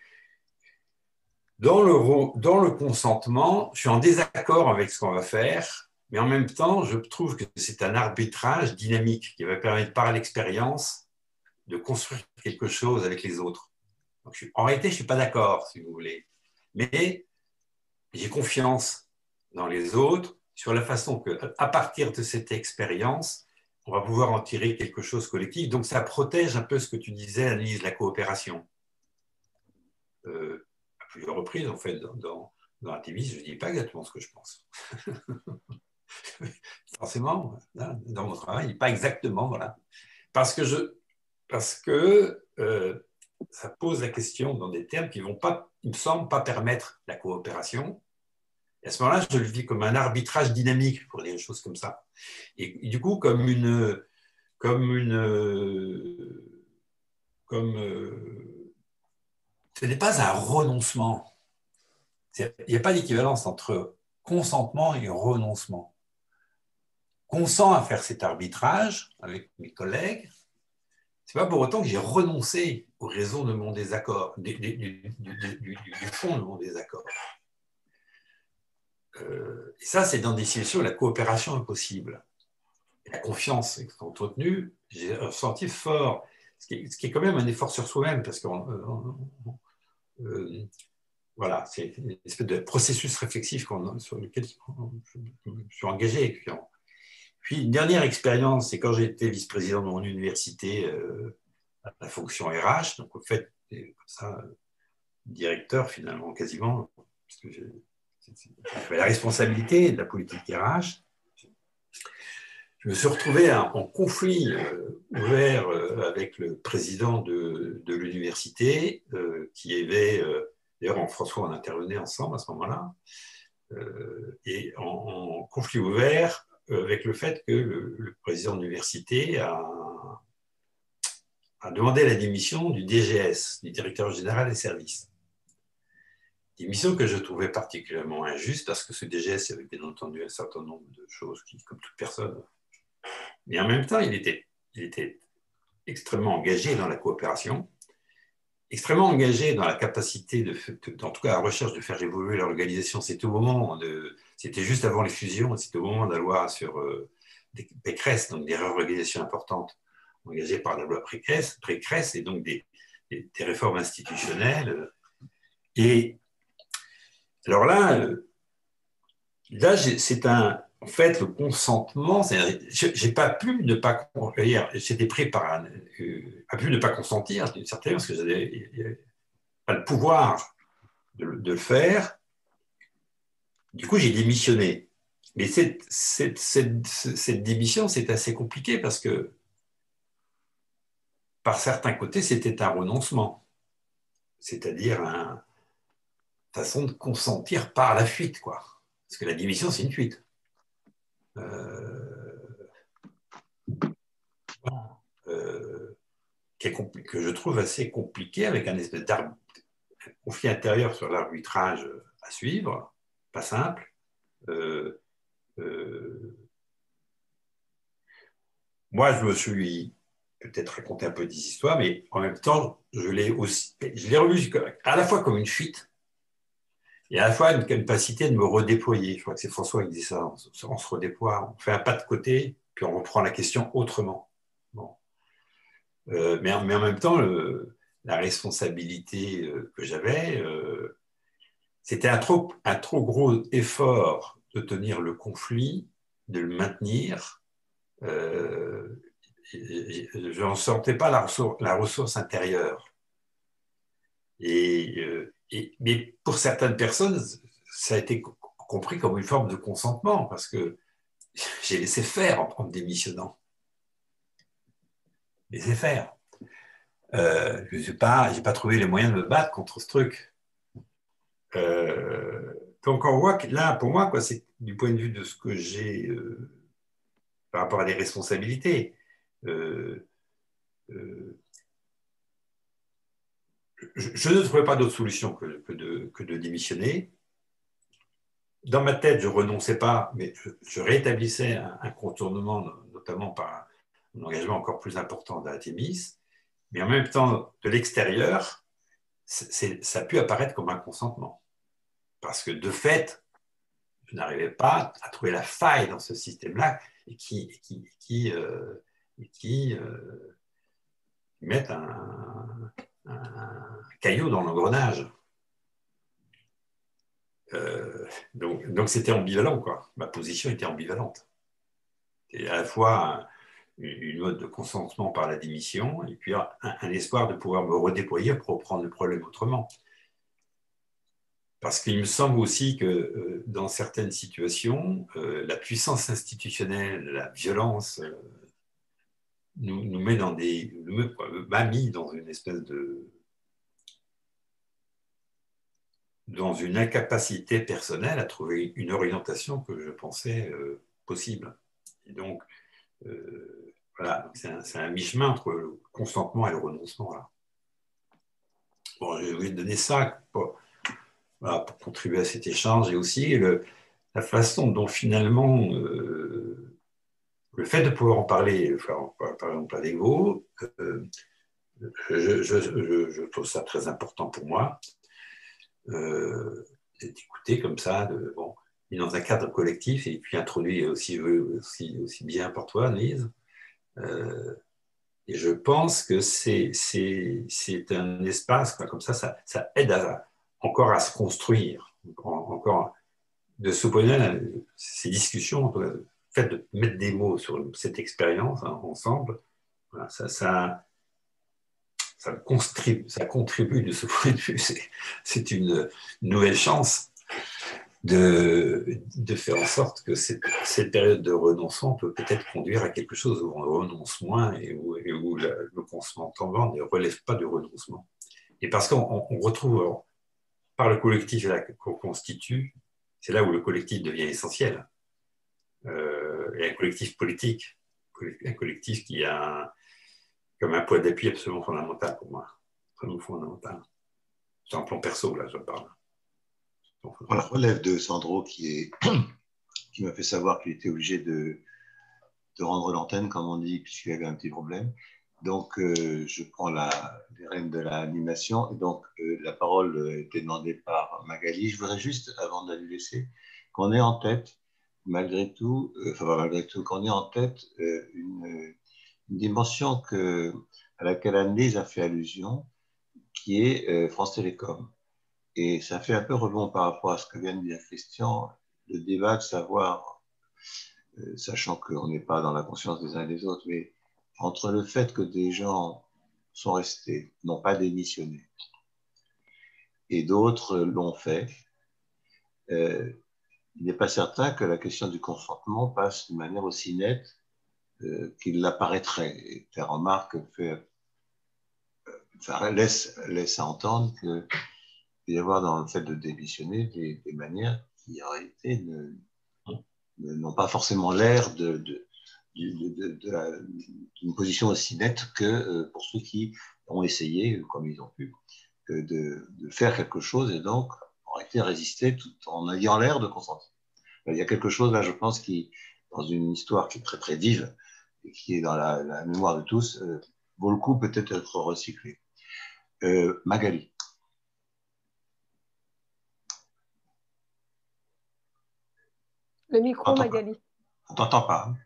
[SPEAKER 8] dans le, dans le consentement, je suis en désaccord avec ce qu'on va faire, mais en même temps, je trouve que c'est un arbitrage dynamique qui va permettre par l'expérience de construire quelque chose avec les autres. en réalité, je ne suis pas d'accord, si vous voulez, mais j'ai confiance dans les autres sur la façon que, à partir de cette expérience, on va pouvoir en tirer quelque chose collectif. Donc, ça protège un peu ce que tu disais, Annelise, la coopération. Euh, plusieurs reprises, en fait, dans, dans, dans je ne dis pas exactement ce que je pense. Forcément, dans mon travail, pas exactement, voilà. Parce que, je, parce que euh, ça pose la question dans des termes qui ne vont pas, me semble, pas permettre la coopération. Et à ce moment-là, je le vis comme un arbitrage dynamique, pour dire des choses comme ça. Et, du coup, comme une. Comme une comme, ce n'est pas un renoncement. Il n'y a pas d'équivalence entre consentement et renoncement. Consent à faire cet arbitrage avec mes collègues, ce n'est pas pour autant que j'ai renoncé aux raisons de mon désaccord, du, fond de mon désaccord. Euh, et ça, c'est dans des situations où la coopération est possible. la confiance est entretenue. J'ai ressenti fort, ce qui, est, quand même un effort sur soi-même, parce qu'on euh, voilà, c'est une espèce de processus réflexif sur lequel je, suis engagé. Puis, une dernière expérience, c'est quand j'étais vice-président de mon université euh, à la fonction RH, donc au fait, comme ça, directeur finalement, quasiment, parce que j'avais la responsabilité de la politique RH. Je me suis retrouvé en conflit euh, ouvert avec le président de, l'université, qui avait D'ailleurs, François, on intervenait ensemble à ce moment-là. Euh, et en, conflit ouvert avec le fait que le, président de l'université a, demandé la démission du DGS, du directeur général des services. Démission que je trouvais particulièrement injuste parce que ce DGS avait bien entendu un certain nombre de choses qui, comme toute personne, mais en même temps, il était, extrêmement engagé dans la coopération, extrêmement engagé dans la capacité, de, en tout cas la recherche de faire évoluer l'organisation. C'était au moment de, c'était juste avant les fusions, c'était au moment de la loi sur euh, des Pécresse, donc des réorganisations importantes engagées par la loi Pécresse, Pécresse et donc des, réformes institutionnelles. Et alors là, euh, là c'est un, en fait, le consentement, j'ai pas pu ne pas j'étais pris par un, euh, pu ne pas consentir d'une certaine parce que j'avais pas le pouvoir de, le faire. Du coup, j'ai démissionné. Mais cette, démission, c'est assez compliqué parce que, par certains côtés, c'était un renoncement. C'est-à-dire une façon de consentir par la fuite, quoi. Parce que la démission, c'est une fuite. Euh, euh, que je trouve assez compliqué avec un espèce conflit intérieur sur l'arbitrage à suivre, pas simple. Euh, moi, je me suis peut-être raconté un peu des histoires, mais en même temps, je l'ai aussi, je l'ai revu à la fois comme une fuite, et à la fois une capacité de me redéployer. Je crois que c'est François qui dit ça, on se, redéploie, on fait un pas de côté, puis on reprend la question autrement. Euh, mais, en, même temps, la responsabilité euh, que j'avais, euh, c'était un trop, un trop gros effort de tenir le conflit, de le maintenir. je n'en sentais pas la ressource, intérieure. Et mais pour certaines personnes, ça a été compris comme une forme de consentement, parce que j'ai laissé faire en, démissionnant. Laissé faire. Euh, je n'ai pas trouvé les moyens de me battre contre ce truc. Euh, donc on voit que là, pour moi, c'est du point de vue de ce que j'ai euh, par rapport à des responsabilités. Euh, je, ne trouvais pas d'autre solution que, de, démissionner. Dans ma tête, je renonçais pas, mais je, rétablissais un, contournement, notamment par un, engagement encore plus important d'Artemis. Mais en même temps, de l'extérieur, ça a pu apparaître comme un consentement. Parce que de fait, je n'arrivais pas à trouver la faille dans ce système-là et qui, qui, qui, euh, qui euh, un, un caillou dans l'engrenage. Euh, donc, c'était ambivalent, quoi. Ma position était ambivalente. C'était à la fois une mode de consentement par la démission et puis un, espoir de pouvoir me redéployer pour reprendre le problème autrement. Parce qu'il me semble aussi que euh, dans certaines situations, euh, la puissance institutionnelle, la violence, nous, met dans des. m'a mis dans une espèce de. dans une incapacité personnelle à trouver une orientation que je pensais euh, possible. Et donc, euh, voilà, c'est un, mi-chemin entre le consentement et le renoncement. Là. Bon, je vais donner ça pour, contribuer à cet échange et aussi la façon dont finalement euh, le fait de pouvoir en parler, par exemple avec vous, je, trouve ça très important pour moi, euh, d'écouter comme ça, bon, dans un cadre collectif et puis introduit aussi, aussi, bien par toi, Lise. Euh, et je pense que c'est un espace, quoi, comme ça, ça aide à, encore à se construire, encore de se poser ces discussions, fait de mettre des mots sur cette expérience hein, ensemble, ça, contribue, ça contribue de ce point de vue. C'est une nouvelle chance de, de, faire en sorte que cette, période de renoncement peut peut-être conduire à quelque chose où on renonce moins et où, où le consentement ne relève pas du renoncement. Et parce qu'on retrouve, par le collectif qu'on constitue, c'est là où le collectif devient essentiel et un collectif politique, un collectif qui a comme un point d'appui absolument fondamental pour moi, vraiment fondamental. C'est un plan perso, là, je parle.
[SPEAKER 5] On la relève de Sandro qui m'a fait savoir qu'il était obligé de, de rendre l'antenne, comme on dit, puisqu'il avait un petit problème. Donc, euh, je prends la, les rênes de l'animation. Donc, euh, la parole était demandée par Magali. Je voudrais juste, avant de la lui laisser, qu'on ait en tête, malgré tout, euh, enfin, malgré tout, qu'on ait en tête une, une, dimension que, à laquelle Annelise a fait allusion, qui est France Télécom. Et ça fait un peu rebond par rapport à ce que vient de dire Christian, le débat de savoir, sachant qu'on n'est pas dans la conscience des uns et des autres, mais entre le fait que des gens sont restés, n'ont pas démissionné, et d'autres l'ont fait, euh, il n'est pas certain que la question du consentement passe de manière aussi nette euh, qu'il l'apparaîtrait. Et la remarque laisse à entendre qu'il peut y avoir dans le fait de démissionner des, manières qui en réalité n'ont pas forcément l'air de, d'une position aussi nette que euh, pour ceux qui ont essayé, comme ils ont pu, de, faire quelque chose et donc ont été résistés tout en ayant l'air de consentir. Il y a quelque chose là, je pense, qui, dans une histoire qui est très très vive et qui est dans la, mémoire de tous, euh, vaut le coup peut-être être recyclé. Euh, Magali.
[SPEAKER 2] Le micro, Magali.
[SPEAKER 5] On t'entend pas. Hein?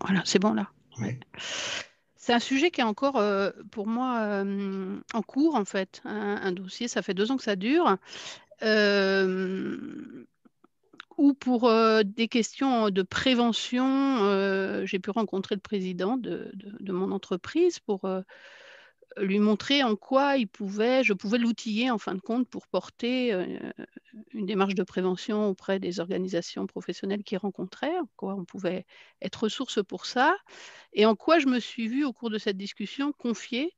[SPEAKER 9] Voilà, c'est bon là. C'est un sujet qui est encore euh, pour moi euh, en cours en fait. Un, dossier, ça fait deux ans que ça dure. Euh, ou pour des questions de prévention, j'ai pu rencontrer le président de, de mon entreprise pour lui montrer en quoi il pouvait, je pouvais l'outiller en fin de compte pour porter euh, une démarche de prévention auprès des organisations professionnelles qu'il rencontrait, en quoi on pouvait être ressource pour ça, et en quoi je me suis vue au cours de cette discussion confier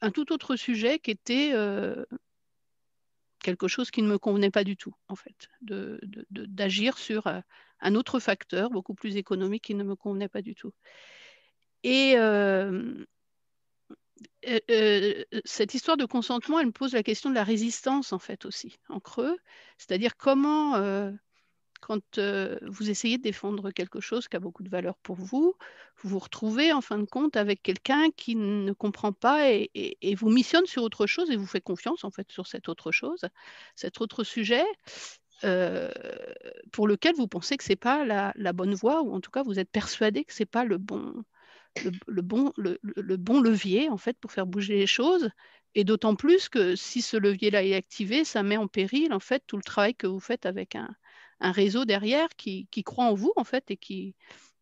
[SPEAKER 9] un tout autre sujet qui était euh, quelque chose qui ne me convenait pas du tout, en fait, d'agir sur euh, un autre facteur beaucoup plus économique qui ne me convenait pas du tout. Et, euh, cette histoire de consentement, elle me pose la question de la résistance, en fait, aussi, en creux. C'est-à-dire comment, euh, quand vous essayez de défendre quelque chose qui a beaucoup de valeur pour vous, vous vous retrouvez, en fin de compte, avec quelqu'un qui ne comprend pas et, vous missionne sur autre chose et vous fait confiance, en fait, sur cette autre chose, cet autre sujet. pour lequel vous pensez que ce n'est pas la, la, bonne voie, ou en tout cas vous êtes persuadé que ce n'est pas le bon, le, bon, le, bon levier en fait pour faire bouger les choses. Et d'autant plus que si ce levier-là est activé, ça met en péril en fait tout le travail que vous faites avec un, réseau derrière qui, croit en vous en fait et qui,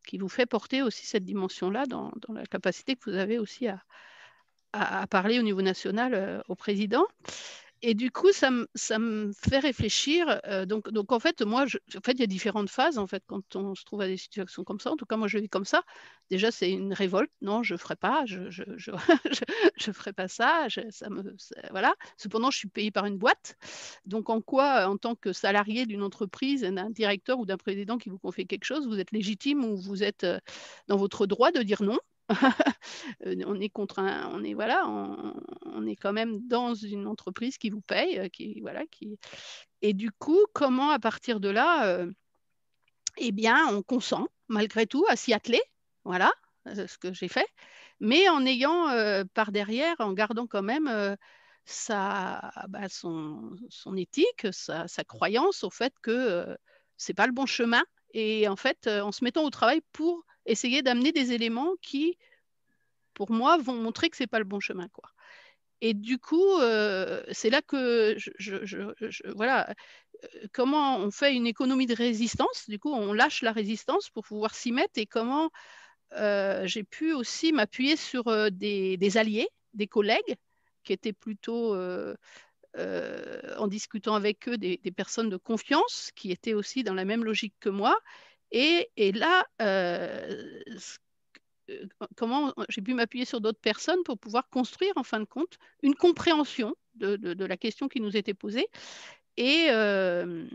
[SPEAKER 9] qui vous fait porter aussi cette dimension-là dans, la capacité que vous avez aussi à, à, parler au niveau national euh, au président. Et du coup, ça, me fait réfléchir. Euh, donc, en fait, moi, en fait, il y a différentes phases en fait quand on se trouve à des situations comme ça. En tout cas, moi, je vis comme ça. Déjà, c'est une révolte. Non, je ne ferai pas. Je je, je, ferai pas ça. ça me, voilà. Cependant, je suis payée par une boîte. Donc, en quoi, en tant que salarié d'une entreprise, d'un directeur ou d'un président qui vous confie quelque chose, vous êtes légitime ou vous êtes euh, dans votre droit de dire non? on est contraint, on est voilà, on, est quand même dans une entreprise qui vous paye, euh, qui voilà, qui et du coup, comment à partir de là, euh, eh bien, on consent malgré tout à s'y atteler, voilà, ce que j'ai fait, mais en ayant par derrière, en gardant quand même sa, bah, son, son, éthique, sa, sa, croyance au fait que c'est pas le bon chemin, et en fait, en se mettant au travail pour essayer d'amener des éléments qui, pour moi, vont montrer que c'est pas le bon chemin, quoi. Et du coup, euh, c'est là que je, voilà, euh, comment on fait une économie de résistance. Du coup, on lâche la résistance pour pouvoir s'y mettre et comment euh, j'ai pu aussi m'appuyer sur des, alliés, des collègues qui étaient plutôt en discutant avec eux des, personnes de confiance qui étaient aussi dans la même logique que moi et, là, euh, euh, comment j'ai pu m'appuyer sur d'autres personnes pour pouvoir construire, en fin de compte, une compréhension de, la question qui nous était posée. Et, euh,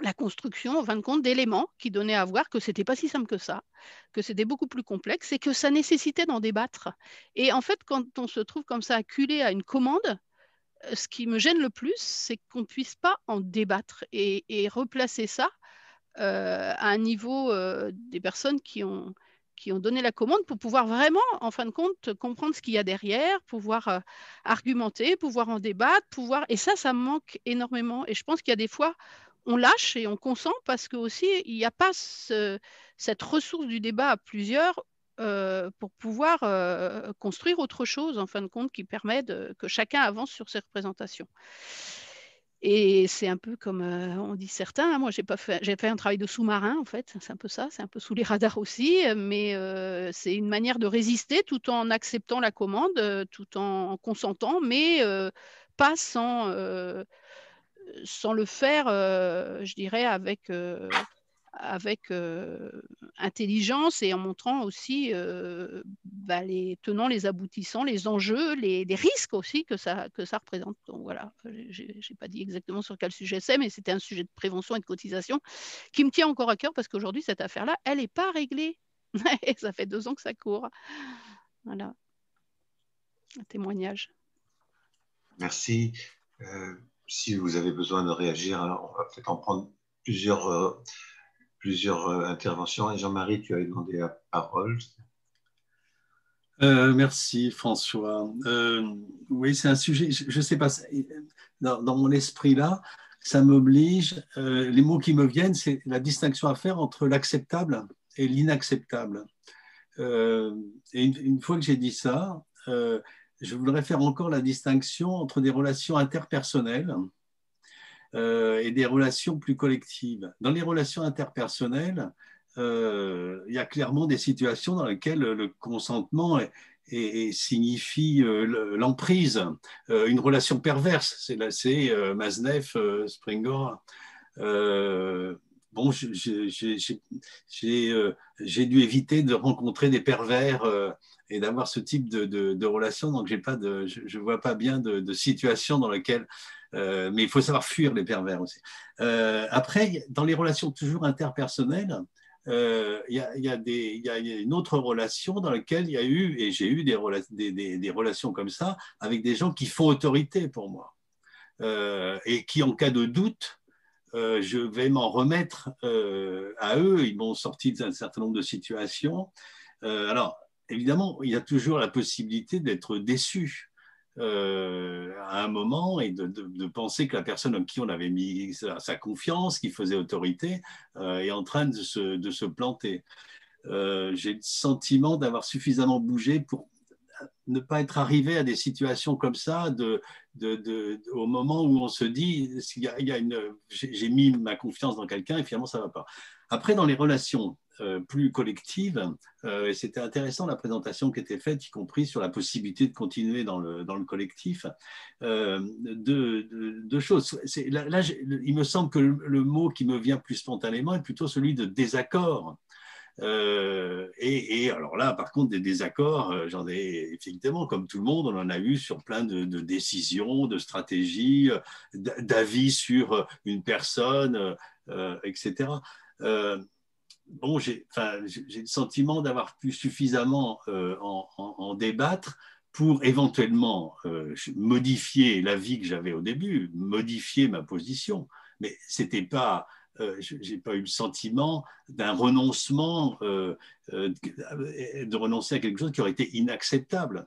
[SPEAKER 9] la construction, en fin de compte, d'éléments qui donnaient à voir que c'était pas si simple que ça, que c'était beaucoup plus complexe et que ça nécessitait d'en débattre. Et en fait, quand on se trouve comme ça acculé à une commande, euh, ce qui me gêne le plus, c'est qu'on ne puisse pas en débattre et, replacer ça euh, à un niveau euh, des personnes qui ont, qui ont donné la commande pour pouvoir vraiment, en fin de compte, comprendre ce qu'il y a derrière, pouvoir argumenter, pouvoir en débattre, pouvoir... Et ça, ça me manque énormément. Et je pense qu'il y a des fois on lâche et on consent parce que aussi il n'y a pas cette ressource du débat à plusieurs euh, pour pouvoir euh, construire autre chose en fin de compte qui permet que chacun avance sur ses représentations. Et c'est un peu comme euh, on dit certains, hein, moi j'ai fait, fait un travail de sous-marin en fait, c'est un peu ça, c'est un peu sous les radars aussi, mais c'est une manière de résister tout en acceptant la commande, tout en consentant, mais pas sans sans le faire, euh, je dirais, avec, euh, avec euh, intelligence et en montrant aussi bah, les tenants, les aboutissants, les enjeux, les, risques aussi que ça, que ça représente. Donc voilà, je n'ai pas dit exactement sur quel sujet c'est, mais c'était un sujet de prévention et de cotisation qui me tient encore à cœur parce qu'aujourd'hui, cette affaire-là, elle n'est pas réglée. ça fait deux ans que ça court. Voilà. Un témoignage.
[SPEAKER 5] Merci si vous avez besoin de réagir, on va peut-être en prendre plusieurs, euh, plusieurs euh, interventions. Et Jean-Marie, tu as demandé la parole.
[SPEAKER 10] Euh, merci François. oui, c'est un sujet, je ne sais pas, dans, mon esprit là, ça m'oblige, les mots qui me viennent, c'est la distinction à faire entre l'acceptable et l'inacceptable. et une, fois que j'ai dit ça, je voudrais faire encore la distinction entre des relations interpersonnelles euh, et des relations plus collectives. Dans les relations interpersonnelles, euh, il y a clairement des situations dans lesquelles le consentement signifie euh, l'emprise, une relation perverse. C'est Maznev, Springer. Bon, j'ai dû éviter de rencontrer des pervers et d'avoir ce type de, de, relation. Donc, de, je ne vois pas bien de, situation dans laquelle. Euh, mais il faut savoir fuir les pervers aussi. Euh, après, dans les relations toujours interpersonnelles, euh, il y, a, une autre relation dans laquelle il y a eu, et j'ai eu des, relations comme ça, avec des gens qui font autorité pour moi. et qui, en cas de doute, je vais m'en remettre à eux. Ils m'ont sorti d'un certain nombre de situations. alors, évidemment, il y a toujours la possibilité d'être déçu euh, à un moment et de, penser que la personne en qui on avait mis sa, confiance, qui faisait autorité, euh, est en train de se, planter. Euh, j'ai le sentiment d'avoir suffisamment bougé pour ne pas être arrivé à des situations comme ça de, au moment où on se dit j'ai mis ma confiance dans quelqu'un et finalement ça ne va pas. Après, dans les relations euh, plus collective. Euh, c'était intéressant la présentation qui était faite, y compris sur la possibilité de continuer dans le, dans le collectif. Euh, deux, choses. Là, il me semble que le, mot qui me vient plus spontanément est plutôt celui de désaccord. Et, alors là, par contre, des désaccords, j'en ai effectivement, comme tout le monde, on en a eu sur plein de, décisions, de stratégies, d'avis sur une personne, etc bon, j'ai le sentiment d'avoir pu suffisamment euh, en, débattre pour éventuellement euh, modifier l'avis que j'avais au début, modifier ma position. Mais ce n'était pas euh, je n'ai pas eu le sentiment d'un renoncement, euh, euh, de renoncer à quelque chose qui aurait été inacceptable.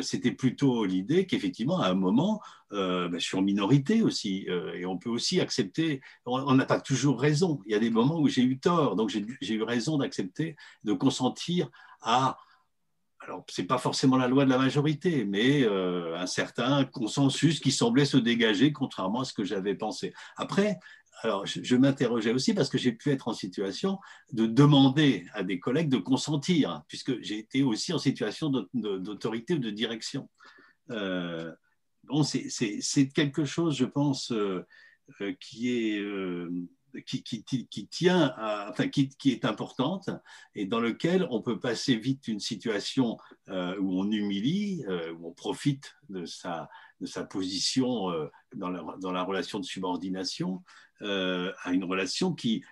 [SPEAKER 10] C'était plutôt l'idée qu'effectivement, à un moment, ben, je suis en minorité aussi, et on peut aussi accepter, on n'a pas toujours raison. Il y a des moments où j'ai eu tort, donc j'ai eu raison d'accepter, de consentir à alors ce n'est pas forcément la loi de la majorité, mais un certain consensus qui semblait se dégager, contrairement à ce que j'avais pensé. Après, alors, je, m'interrogeais aussi parce que j'ai pu être en situation de demander à des collègues de consentir, puisque j'ai été aussi en situation d'autorité ou de direction. Euh, bon, c'est quelque chose, je pense, euh, euh, qui est qui, tient enfin, qui, est importante et dans lequel on peut passer vite d'une situation où on humilie, où on profite de sa, position dans la, dans, la, relation de subordination, à une relation qui,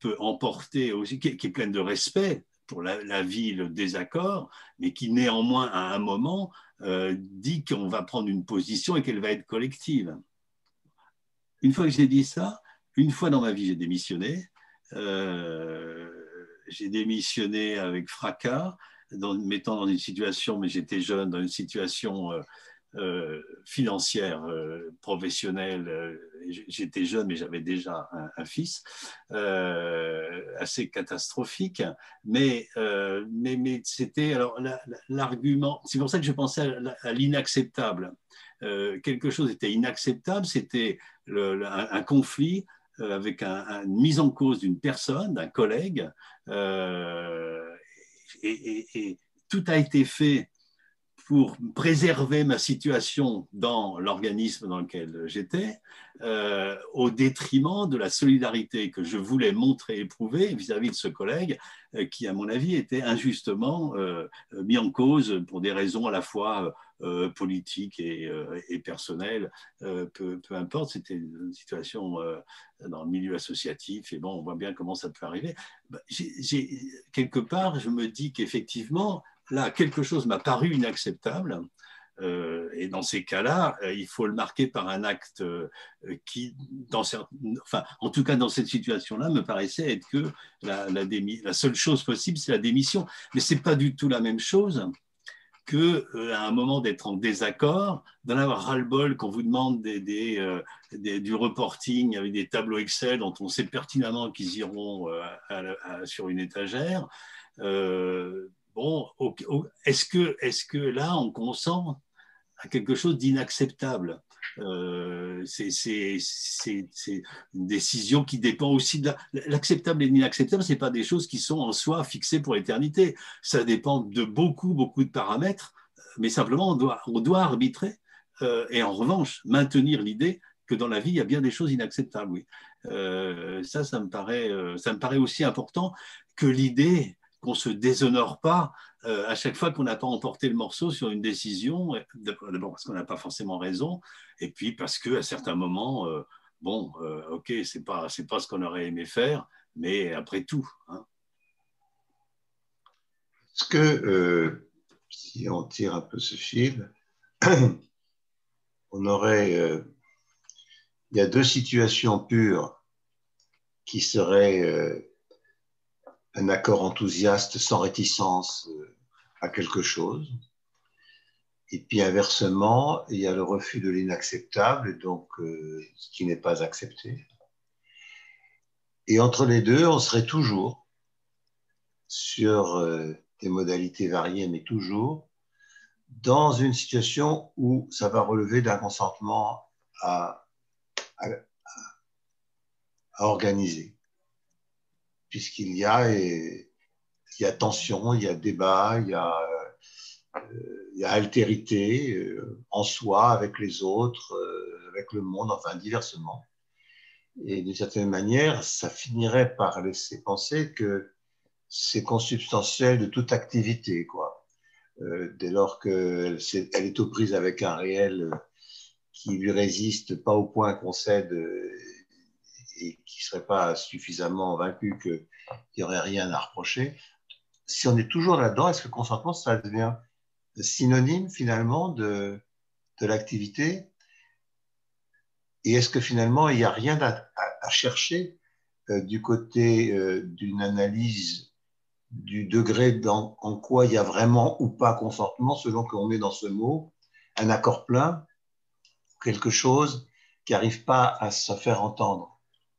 [SPEAKER 10] peut, emporter aussi, qui, est pleine de respect pour la, vie, le désaccord, mais qui néanmoins, à un moment, euh, dit qu'on va prendre une position et qu'elle va être collective. Une fois que j'ai dit ça, une fois dans ma vie, j'ai démissionné. Euh, j'ai démissionné avec fracas, dans, mettant dans une situation, mais j'étais jeune, dans une situation euh, euh, financière, professionnelle. J'étais jeune, mais j'avais déjà un, fils, assez catastrophique. Mais, mais, mais c'était alors l'argument. C'est pour ça que je pensais à, l'inacceptable. Quelque chose était inacceptable, c'était un, conflit avec une mise en cause d'une personne, d'un collègue, et, tout a été fait pour préserver ma situation dans l'organisme dans lequel j'étais, euh, au détriment de la solidarité que je voulais montrer, éprouver vis-à-vis de ce collègue euh, qui, à mon avis, était injustement euh, mis en cause pour des raisons à la fois politiques et, personnelles, peu, peu, importe, c'était une situation dans le milieu associatif, et bon, on voit bien comment ça peut arriver. Bah, quelque part, je me dis qu'effectivement, là, quelque chose m'a paru inacceptable. Euh, et dans ces cas-là, euh, il faut le marquer par un acte euh, qui, enfin, en tout cas dans cette situation-là, me paraissait être que la, seule chose possible, c'est la démission. Mais c'est pas du tout la même chose que à un moment d'être en désaccord, d'en avoir ras-le-bol qu'on vous demande du reporting avec des tableaux Excel dont on sait pertinemment qu'ils iront sur une étagère. Bon, est-ce que, que là, on consent à quelque chose d'inacceptable euh, c'est une décision qui dépend aussi de l'acceptable et l'inacceptable. Ce pas des choses qui sont en soi fixées pour l'éternité. Ça dépend de beaucoup, beaucoup de paramètres, mais simplement on doit, on doit arbitrer euh, et en revanche maintenir l'idée que dans la vie, il y a bien des choses inacceptables. Oui. Euh, ça, ça me, paraît, ça me paraît aussi important que l'idée qu'on se déshonore pas euh, à chaque fois qu'on n'a pas emporté le morceau sur une décision, d'abord parce qu'on n'a pas forcément raison, et puis parce qu'à certains moments, euh, bon, euh, ok, c'est pas pas ce qu'on aurait aimé faire, mais après tout. Hein.
[SPEAKER 5] Est-ce que si on tire un peu ce fil, on aurait, il y a deux situations pures qui seraient un accord enthousiaste sans réticence euh, à quelque chose. Et puis inversement, il y a le refus de l'inacceptable, donc euh, ce qui n'est pas accepté. Et entre les deux, on serait toujours sur euh, des modalités variées, mais toujours dans une situation où ça va relever d'un consentement à, à organiser puisqu'il y a, il y a tension, il y a débat, il y a, euh, altérité euh, en soi, avec les autres, euh, avec le monde, enfin diversement. Et d'une certaine manière, ça finirait par laisser penser que c'est consubstantiel de toute activité, quoi. dès lors qu'elle est, elle est aux prises avec un réel qui lui résiste pas au point qu'on cède et qui ne serait pas suffisamment vaincu qu'il n'y aurait rien à reprocher, si on est toujours là-dedans, est-ce que consentement, ça devient synonyme finalement de, de l'activité? Et est-ce que finalement, il n'y a rien à, chercher euh, du côté euh, d'une analyse du degré en quoi il y a vraiment ou pas consentement, selon qu'on met dans ce mot un accord plein, quelque chose qui n'arrive pas à se faire entendre?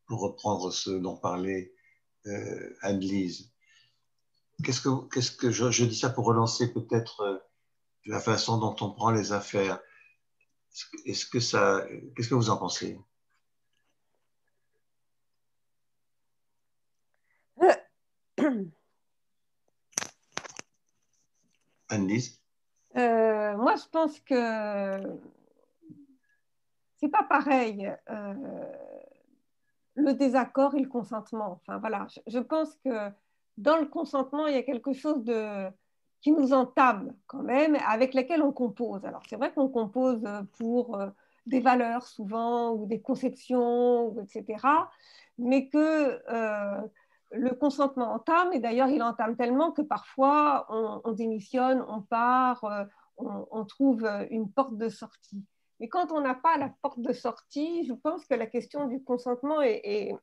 [SPEAKER 5] Pour reprendre ce dont parlait euh, Anne-Lise. Qu'est-ce que, qu'est-ce que je, dis ça pour relancer peut-être euh, la façon dont on prend les affaires. Est-ce que ça, qu'est-ce que vous en pensez? Anne-Lise?
[SPEAKER 2] Euh, Moi, je pense que c'est pas pareil. Le désaccord et le consentement. Enfin voilà, je, pense que dans le consentement, il y a quelque chose de, qui nous entame quand même, avec lesquels on compose. Alors c'est vrai qu'on compose pour euh, des valeurs souvent ou des conceptions, etc. Mais que euh, le consentement entame, et d'ailleurs il entame tellement que parfois on, démissionne, on part, euh, on, trouve une porte de sortie. Mais quand on n'a pas la porte de sortie, je pense que la question du consentement est,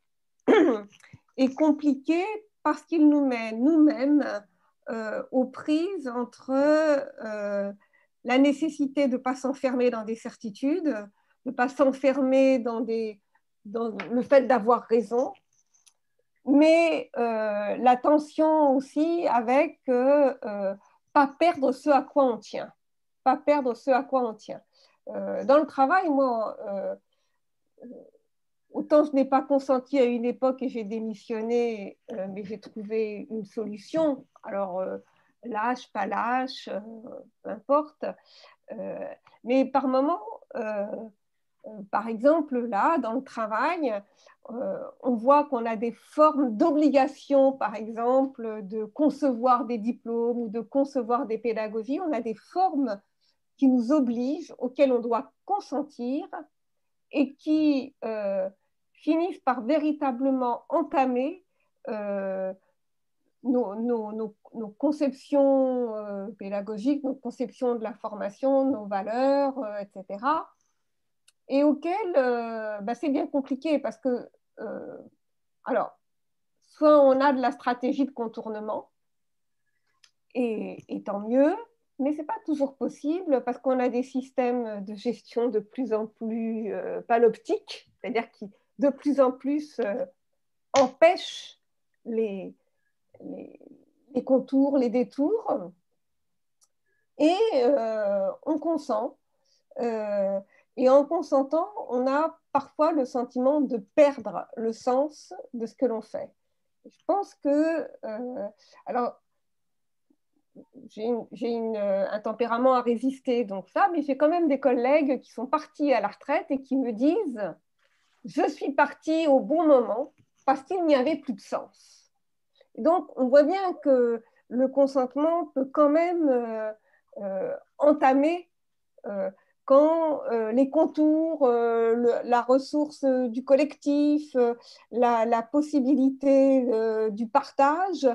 [SPEAKER 2] compliquée parce qu'il nous met nous-mêmes euh, aux prises entre euh, la nécessité de ne pas s'enfermer dans des certitudes, de ne pas s'enfermer dans le fait d'avoir raison, mais euh, la tension aussi avec pas perdre ce à quoi on tient, pas perdre ce à quoi on tient. Euh, dans le travail, moi, euh, autant je n'ai pas consenti à une époque et j'ai démissionné, euh, mais j'ai trouvé une solution. Alors, lâche, pas lâche, peu importe. mais par moment, par exemple, là, dans le travail, on voit qu'on a des formes d'obligation, par exemple, de concevoir des diplômes ou de concevoir des pédagogies. On a des formes qui nous obligent, auxquels on doit consentir et qui euh, finissent par véritablement entamer euh, nos, conceptions euh, pédagogiques, nos conceptions de la formation, nos valeurs, etc. Et auxquelles bah, c'est bien compliqué parce que, alors, soit on a de la stratégie de contournement, et tant mieux, mais ce n'est pas toujours possible parce qu'on a des systèmes de gestion de plus en plus euh, paloptiques, c'est-à-dire qui de plus en plus euh, empêchent les, les, contours, les détours. Et euh, on consent. et en consentant, on a parfois le sentiment de perdre le sens de ce que l'on fait. Je pense que, alors, j'ai euh, un tempérament à résister, donc ça, mais j'ai quand même des collègues qui sont partis à la retraite et qui me disent Je suis parti au bon moment parce qu'il n'y avait plus de sens. donc, on voit bien que le consentement peut quand même euh, euh, entamer quand les contours, la ressource du collectif, la, la possibilité du partage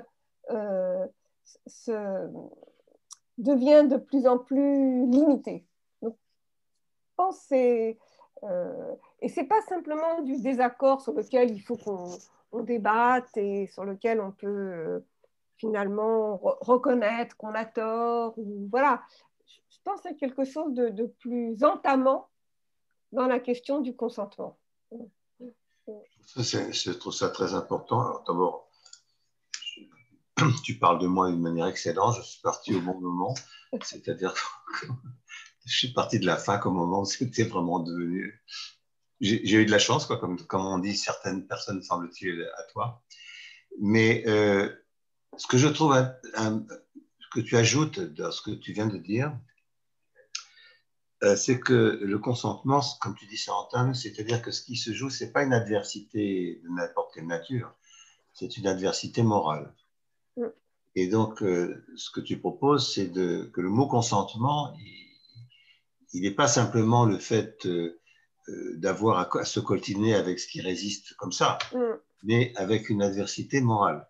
[SPEAKER 2] se, devient de plus en plus limité. Donc, je pense que euh, et c'est pas simplement du désaccord sur lequel il faut qu'on débatte et sur lequel on peut euh, finalement reconnaître qu'on a tort. Ou, voilà. Je pense à quelque chose de, de, plus entamant dans la question du consentement.
[SPEAKER 5] je trouve ça très important. D'abord, tu parles de moi d'une manière excellente, je suis parti au bon moment, c'est-à-dire que je suis parti de la fin au moment où c'était vraiment devenu... J'ai eu de la chance, quoi, comme, on dit certaines personnes, semble-t-il, à toi. Mais euh, ce que je trouve, que tu ajoutes dans ce que tu viens de dire, euh, c'est que le consentement, comme tu dis, ça entame, c'est-à-dire que ce qui se joue, ce n'est pas une adversité de n'importe quelle nature, c'est une adversité morale. Et donc, euh, ce que tu proposes, c'est que le mot consentement, il n'est pas simplement le fait euh, euh, d'avoir à, se coltiner avec ce qui résiste comme ça, mm. mais avec une adversité morale.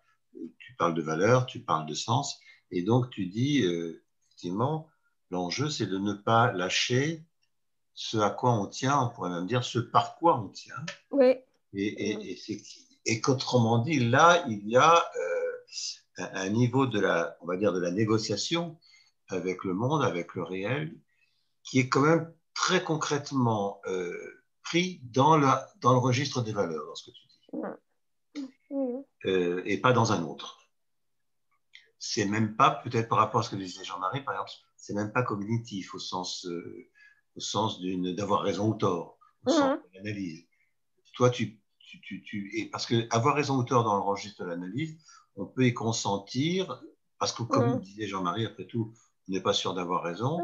[SPEAKER 5] Tu parles de valeur, tu parles de sens, et donc tu dis, effectivement, l'enjeu, c'est de ne pas lâcher ce à quoi on tient, on pourrait même dire ce par quoi on tient.
[SPEAKER 2] Oui.
[SPEAKER 5] Et, et, et, et qu'autrement dit, là, il y a un niveau de la, on va dire, de la négociation avec le monde, avec le réel, qui est quand même très concrètement euh, pris dans, la, dans le registre des valeurs, dans ce que tu dis, euh, et pas dans un autre. C'est même pas, peut-être par rapport à ce que disait Jean-Marie, par exemple, c'est même pas cognitif au sens, euh, au sens d'avoir raison ou tort, au sens de l'analyse. Toi, tu, tu, tu, tu, et parce que avoir raison ou tort dans le registre de l'analyse, on peut y consentir, parce que comme mm. disait Jean-Marie, après tout, on n'est pas sûr d'avoir raison,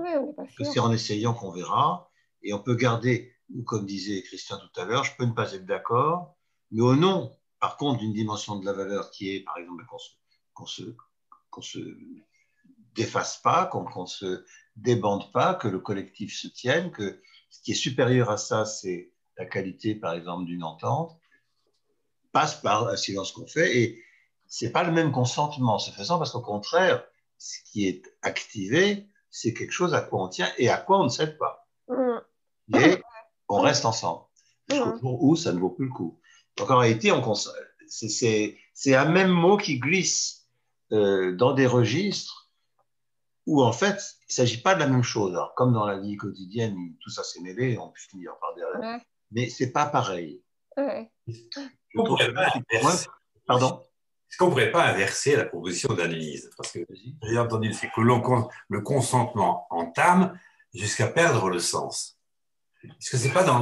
[SPEAKER 5] c'est en essayant qu'on verra, et on peut garder, ou comme disait Christian tout à l'heure, je peux ne pas être d'accord, mais au nom, par contre, d'une dimension de la valeur qui est, par exemple, qu'on se, se, se défasse pas, qu'on ne se débande pas, que le collectif se tienne, que ce qui est supérieur à ça, c'est la qualité, par exemple, d'une entente, passe par un silence qu'on fait. Et c'est pas le même consentement se faisant, parce qu'au contraire, ce qui est activé, c'est quelque chose à quoi on tient et à quoi on ne cède pas. Mm. Et on reste ensemble. Jusqu'au mm. jour où ça ne vaut plus le coup. Donc en réalité, c'est un même mot qui glisse euh, dans des registres où en fait, il ne s'agit pas de la même chose. Alors, comme dans la vie quotidienne, tout ça s'est mêlé, on peut finir par derrière. Mais ce n'est pas pareil.
[SPEAKER 8] Ouais. Pardon? Est-ce qu'on ne pourrait pas inverser la proposition d'analyse Parce que j'ai entendu, c'est que le consentement entame jusqu'à perdre le sens. Est-ce que ce n'est pas dans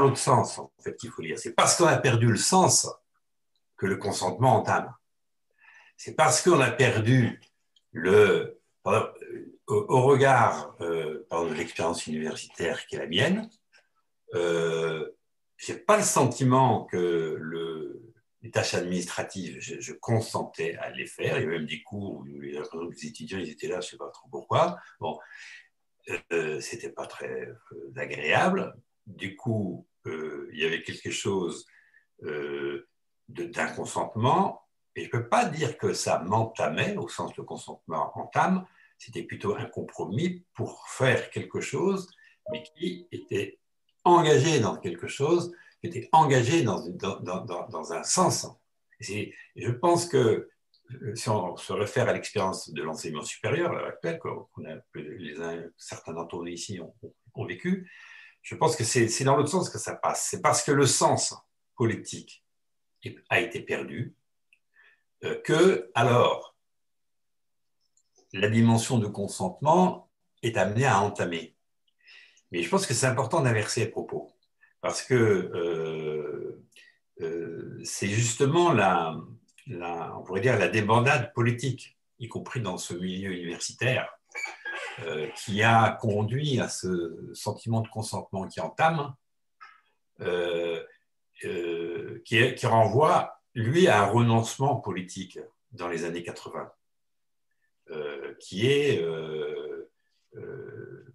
[SPEAKER 8] l'autre sens, en fait, qu'il faut lire C'est parce qu'on a perdu le sens que le consentement entame. C'est parce qu'on a perdu le, au, regard euh, de l'expérience universitaire qui est la mienne, euh, je n'ai pas le sentiment que le, les tâches administratives, je, consentais à les faire. Il y avait même des cours où les, étudiants ils étaient là, je ne sais pas trop pourquoi. Bon, euh, c'était pas très euh, agréable. Du coup, euh, il y avait quelque chose euh, d'un consentement. Et je ne peux pas dire que ça m'entamait, au sens le consentement entame, c'était plutôt un compromis pour faire quelque chose, mais qui était engagé dans quelque chose était engagé dans, un sens. Je pense que euh, si on se réfère à l'expérience de l'enseignement supérieur actuel, qu'on a, les certains d'entre nous ici ont, ont, vécu, je pense que c'est dans l'autre sens que ça passe. C'est parce que le sens politique a été perdu euh, que, alors, la dimension de consentement est amenée à entamer. Mais je pense que c'est important d'inverser les propos parce que euh, euh, c'est justement la, on pourrait dire la débandade politique, y compris dans ce milieu universitaire, euh, qui a conduit à ce sentiment de consentement qui entame, qui, qui, renvoie, lui, à un renoncement politique dans les années 80, qui est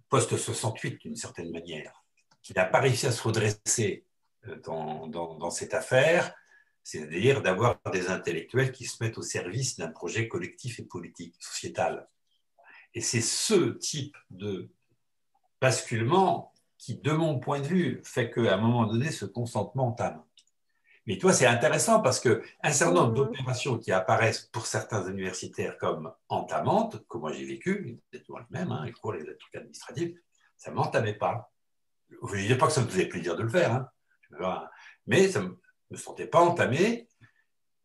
[SPEAKER 8] post-68 d'une certaine manière qui n'a pas réussi à se redresser euh, dans, dans, cette affaire, c'est-à-dire d'avoir des intellectuels qui se mettent au service d'un projet collectif et politique, sociétal. Et c'est ce type de basculement qui, de mon point de vue, fait qu'à un moment donné, ce consentement entame. Mais toi, c'est intéressant parce qu'un certain nombre d'opérations qui apparaissent pour certains universitaires comme entamantes, que moi j'ai vécu, peut-être le même, hein, les cours, les trucs administratifs, ça ne m'entamait pas. Je ne dis pas que ça me faisait plaisir de le faire, hein. mais ça ne me sentait pas entamé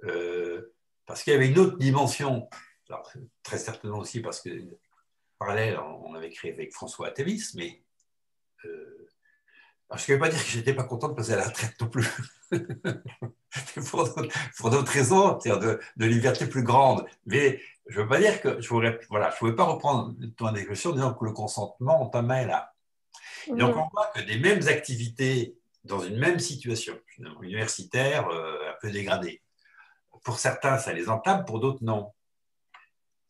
[SPEAKER 8] euh, parce qu'il y avait une autre dimension. très certainement aussi parce que, parallèle, on avait créé avec François Athévis, mais euh, je ne vais pas dire que je n'étais pas content de passer à la retraite non plus. pour d'autres raisons, c'est-à-dire de, liberté plus grande. Mais je ne veux pas dire que je ne voilà, je pouvais pas reprendre ton discussion en disant que le consentement entamait Donc, on voit que des mêmes activités dans une même situation, universitaire, euh, un peu dégradée, pour certains, ça les entame, pour d'autres, non.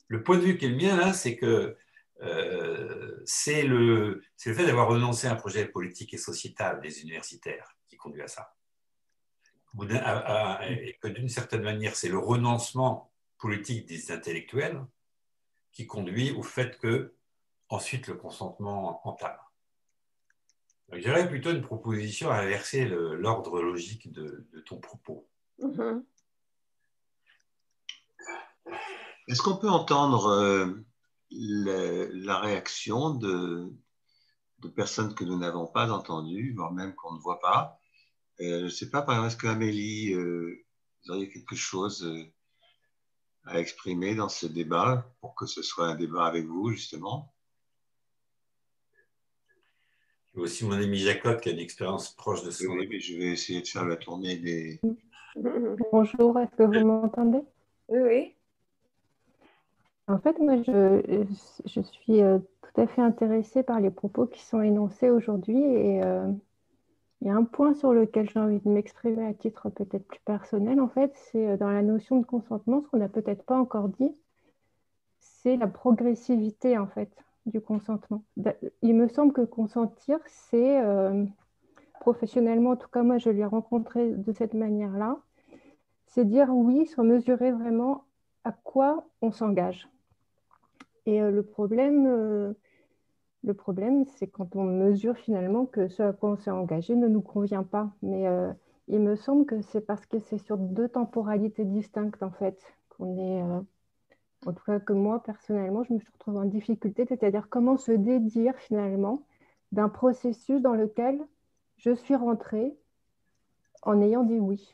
[SPEAKER 8] Le point de vue qui est le mien, c'est que euh, c'est le, le fait d'avoir renoncé à un projet politique et sociétal des universitaires qui conduit à ça. Et que d'une certaine manière, c'est le renoncement politique des intellectuels qui conduit au fait que ensuite le consentement entame. J'aurais plutôt une proposition à inverser l'ordre logique de, ton propos. Mm-hmm.
[SPEAKER 5] Est-ce qu'on peut entendre euh, la réaction de, personnes que nous n'avons pas entendues, voire même qu'on ne voit pas? Euh, Je ne sais pas, par exemple, est-ce qu'Amélie, euh, vous auriez quelque chose à exprimer dans ce débat pour que ce soit un débat avec vous, justement?
[SPEAKER 8] Aussi mon ami Jacob qui a une expérience proche de
[SPEAKER 5] ça. Oui, mais je vais essayer de faire la tournée des.
[SPEAKER 11] Bonjour, est-ce que vous m'entendez?
[SPEAKER 2] Oui.
[SPEAKER 11] En fait, moi, je, je, suis euh, tout à fait intéressée par les propos qui sont énoncés aujourd'hui et, euh, Il y a un point sur lequel j'ai envie de m'exprimer à titre peut-être plus personnel, en fait, c'est euh, dans la notion de consentement, ce qu'on n'a peut-être pas encore dit, c'est la progressivité, en fait, du consentement. Il me semble que consentir, c'est, euh, professionnellement, en tout cas moi je l'ai rencontré de cette manière-là, c'est dire oui sans mesurer vraiment à quoi on s'engage. Et euh, le problème, le problème, c'est quand on mesure finalement que ce à quoi on s'est engagé ne nous convient pas. Mais euh, il me semble que c'est parce que c'est sur deux temporalités distinctes en fait qu'on est, euh, en tout cas que moi personnellement, je me suis retrouvée en difficulté, c'est-à-dire comment se dédire finalement d'un processus dans lequel je suis rentrée en ayant dit oui.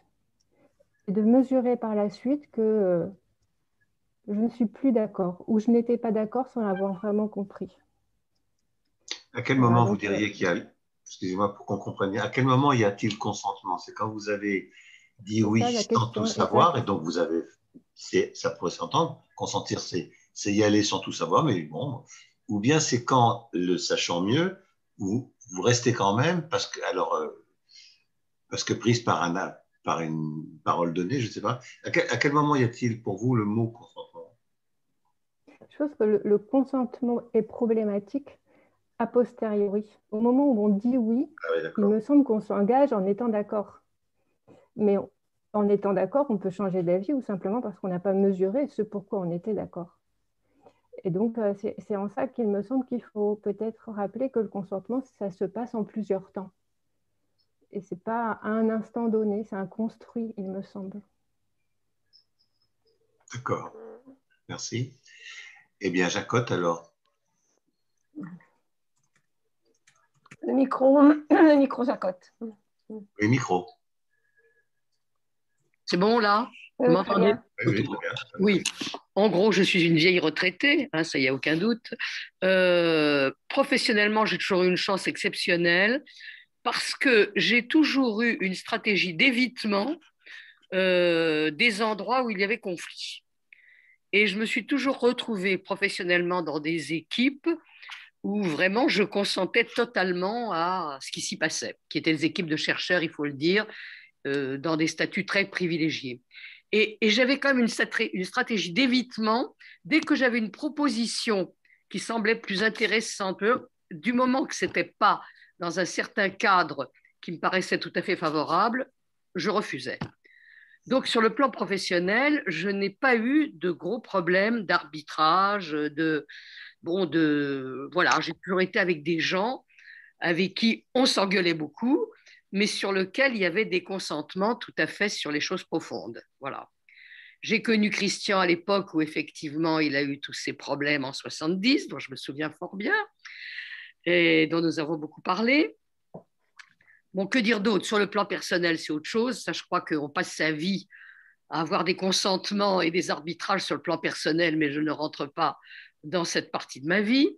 [SPEAKER 11] Et de mesurer par la suite que euh, je ne suis plus d'accord ou je n'étais pas d'accord sans l'avoir vraiment compris.
[SPEAKER 5] À quel moment vous diriez qu'il y a, excusez-moi pour qu'on comprenne bien, à quel moment y a-t-il consentement? C'est quand vous avez dit oui sans tout savoir, et donc vous avez, ça pourrait s'entendre, consentir c'est, y aller sans tout savoir, mais bon, ou bien c'est quand, le sachant mieux, vous, vous restez quand même, parce que, alors, euh, parce que prise par, un, par une parole donnée, je ne sais pas, à quel, moment y a-t-il pour vous le mot consentement?
[SPEAKER 11] Je pense que le consentement est problématique a posteriori. Au moment où on dit oui, ah il me semble qu'on s'engage en étant d'accord. Mais en étant d'accord, on peut changer d'avis ou simplement parce qu'on n'a pas mesuré ce pourquoi on était d'accord. Et donc, euh, c'est en ça qu'il me semble qu'il faut peut-être rappeler que le consentement, ça se passe en plusieurs temps. Et ce n'est pas à un instant donné, c'est un construit, il me semble.
[SPEAKER 5] D'accord. Merci. Eh bien, Jacotte, alors.
[SPEAKER 2] Le micro, le micro Jacotte.
[SPEAKER 5] Le micro.
[SPEAKER 4] C'est bon là Vous m'entendez oui, en gros, je suis une vieille retraitée, hein, ça y a aucun doute. Euh, professionnellement, j'ai toujours eu une chance exceptionnelle parce que j'ai toujours eu une stratégie d'évitement euh, des endroits où il y avait conflit. Et je me suis toujours retrouvée professionnellement dans des équipes où vraiment je consentais totalement à ce qui s'y passait, qui étaient des équipes de chercheurs, il faut le dire, euh, dans des statuts très privilégiés. Et, j'avais quand même une, stratégie d'évitement. Dès que j'avais une proposition qui semblait plus intéressante, du moment que ce n'était pas dans un certain cadre qui me paraissait tout à fait favorable, je refusais. Donc sur le plan professionnel, je n'ai pas eu de gros problèmes d'arbitrage, de, bon, de, voilà, j'ai toujours été avec des gens avec qui on s'engueulait beaucoup, mais sur lesquels il y avait des consentements tout à fait sur les choses profondes. Voilà. J'ai connu Christian à l'époque où effectivement il a eu tous ces problèmes en 70, dont je me souviens fort bien, et dont nous avons beaucoup parlé. Bon, que dire d'autre? Sur le plan personnel, c'est autre chose. Ça, je crois qu'on passe sa vie à avoir des consentements et des arbitrages sur le plan personnel, mais je ne rentre pas dans cette partie de ma vie.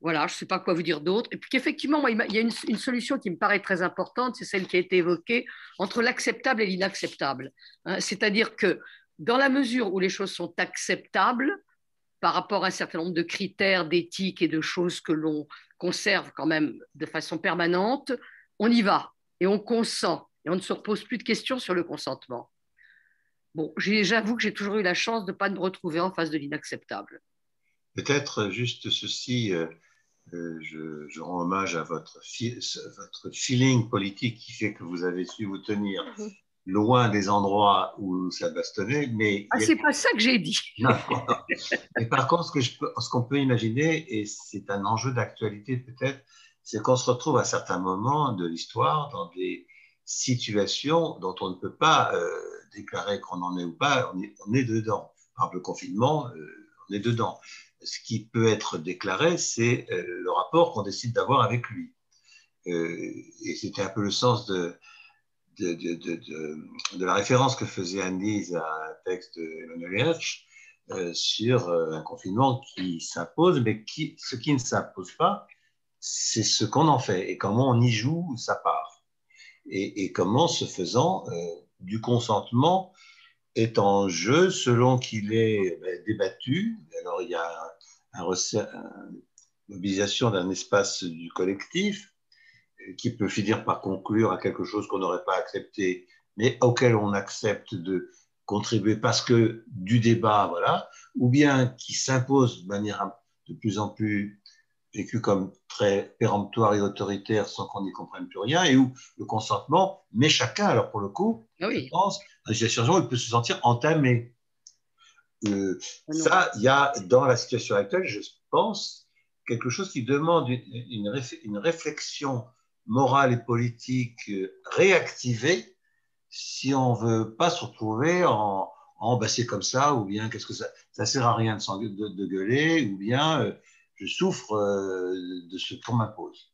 [SPEAKER 4] Voilà, je ne sais pas quoi vous dire d'autre. Et puis qu'effectivement, il y a une, solution qui me paraît très importante, c'est celle qui a été évoquée entre l'acceptable et l'inacceptable. Hein. C'est-à-dire que dans la mesure où les choses sont acceptables par rapport à un certain nombre de critères d'éthique et de choses que l'on conserve quand même de façon permanente, on y va et on consent et on ne se repose plus de questions sur le consentement. Bon, j'avoue que j'ai toujours eu la chance de ne pas me retrouver en face de l'inacceptable.
[SPEAKER 5] Peut-être juste ceci, euh, euh, je, rends hommage à votre, votre feeling politique qui fait que vous avez su vous tenir mhm. loin des endroits où ça bastonnait. Mais
[SPEAKER 4] ah, c'est pas ça que j'ai dit. Non,
[SPEAKER 5] Mais par contre, ce qu'on peut imaginer, et c'est un enjeu d'actualité peut-être, c'est qu'on se retrouve à certains moments de l'histoire dans des situations dont on ne peut pas euh, déclarer qu'on en est ou pas, on est, on est dedans. Par le confinement, on est dedans ce qui peut être déclaré, c'est euh, le rapport qu'on décide d'avoir avec lui. Euh, et c'était un peu le sens de, la référence que faisait Anne-Lise à un texte d'Emmanuel Hersch euh, sur un confinement qui s'impose, mais ce qui ne s'impose pas, c'est ce qu'on en fait et comment on y joue sa part. Et, comment, ce faisant, du consentement est en jeu selon qu'il est ben, débattu. Alors, il y a une mobilisation d'un espace du collectif, qui peut finir par conclure à quelque chose qu'on n'aurait pas accepté, mais auquel on accepte de contribuer parce que du débat, voilà, ou bien qui s'impose de manière de plus en plus vécue comme très péremptoire et autoritaire sans qu'on n'y comprenne plus rien, et où le consentement met chacun, alors pour le coup,
[SPEAKER 4] ah
[SPEAKER 5] je pense, dans une situation il peut se sentir entamé. Euh, ah ça, il y a dans la situation actuelle, je pense, quelque chose qui demande une, une réflexion morale et politique euh, réactivée si on veut pas se retrouver en, en bah, c'est comme ça, ou bien qu'est-ce que ça, ça sert à rien de, de, gueuler, ou bien euh, je souffre euh, de ce qu'on m'impose.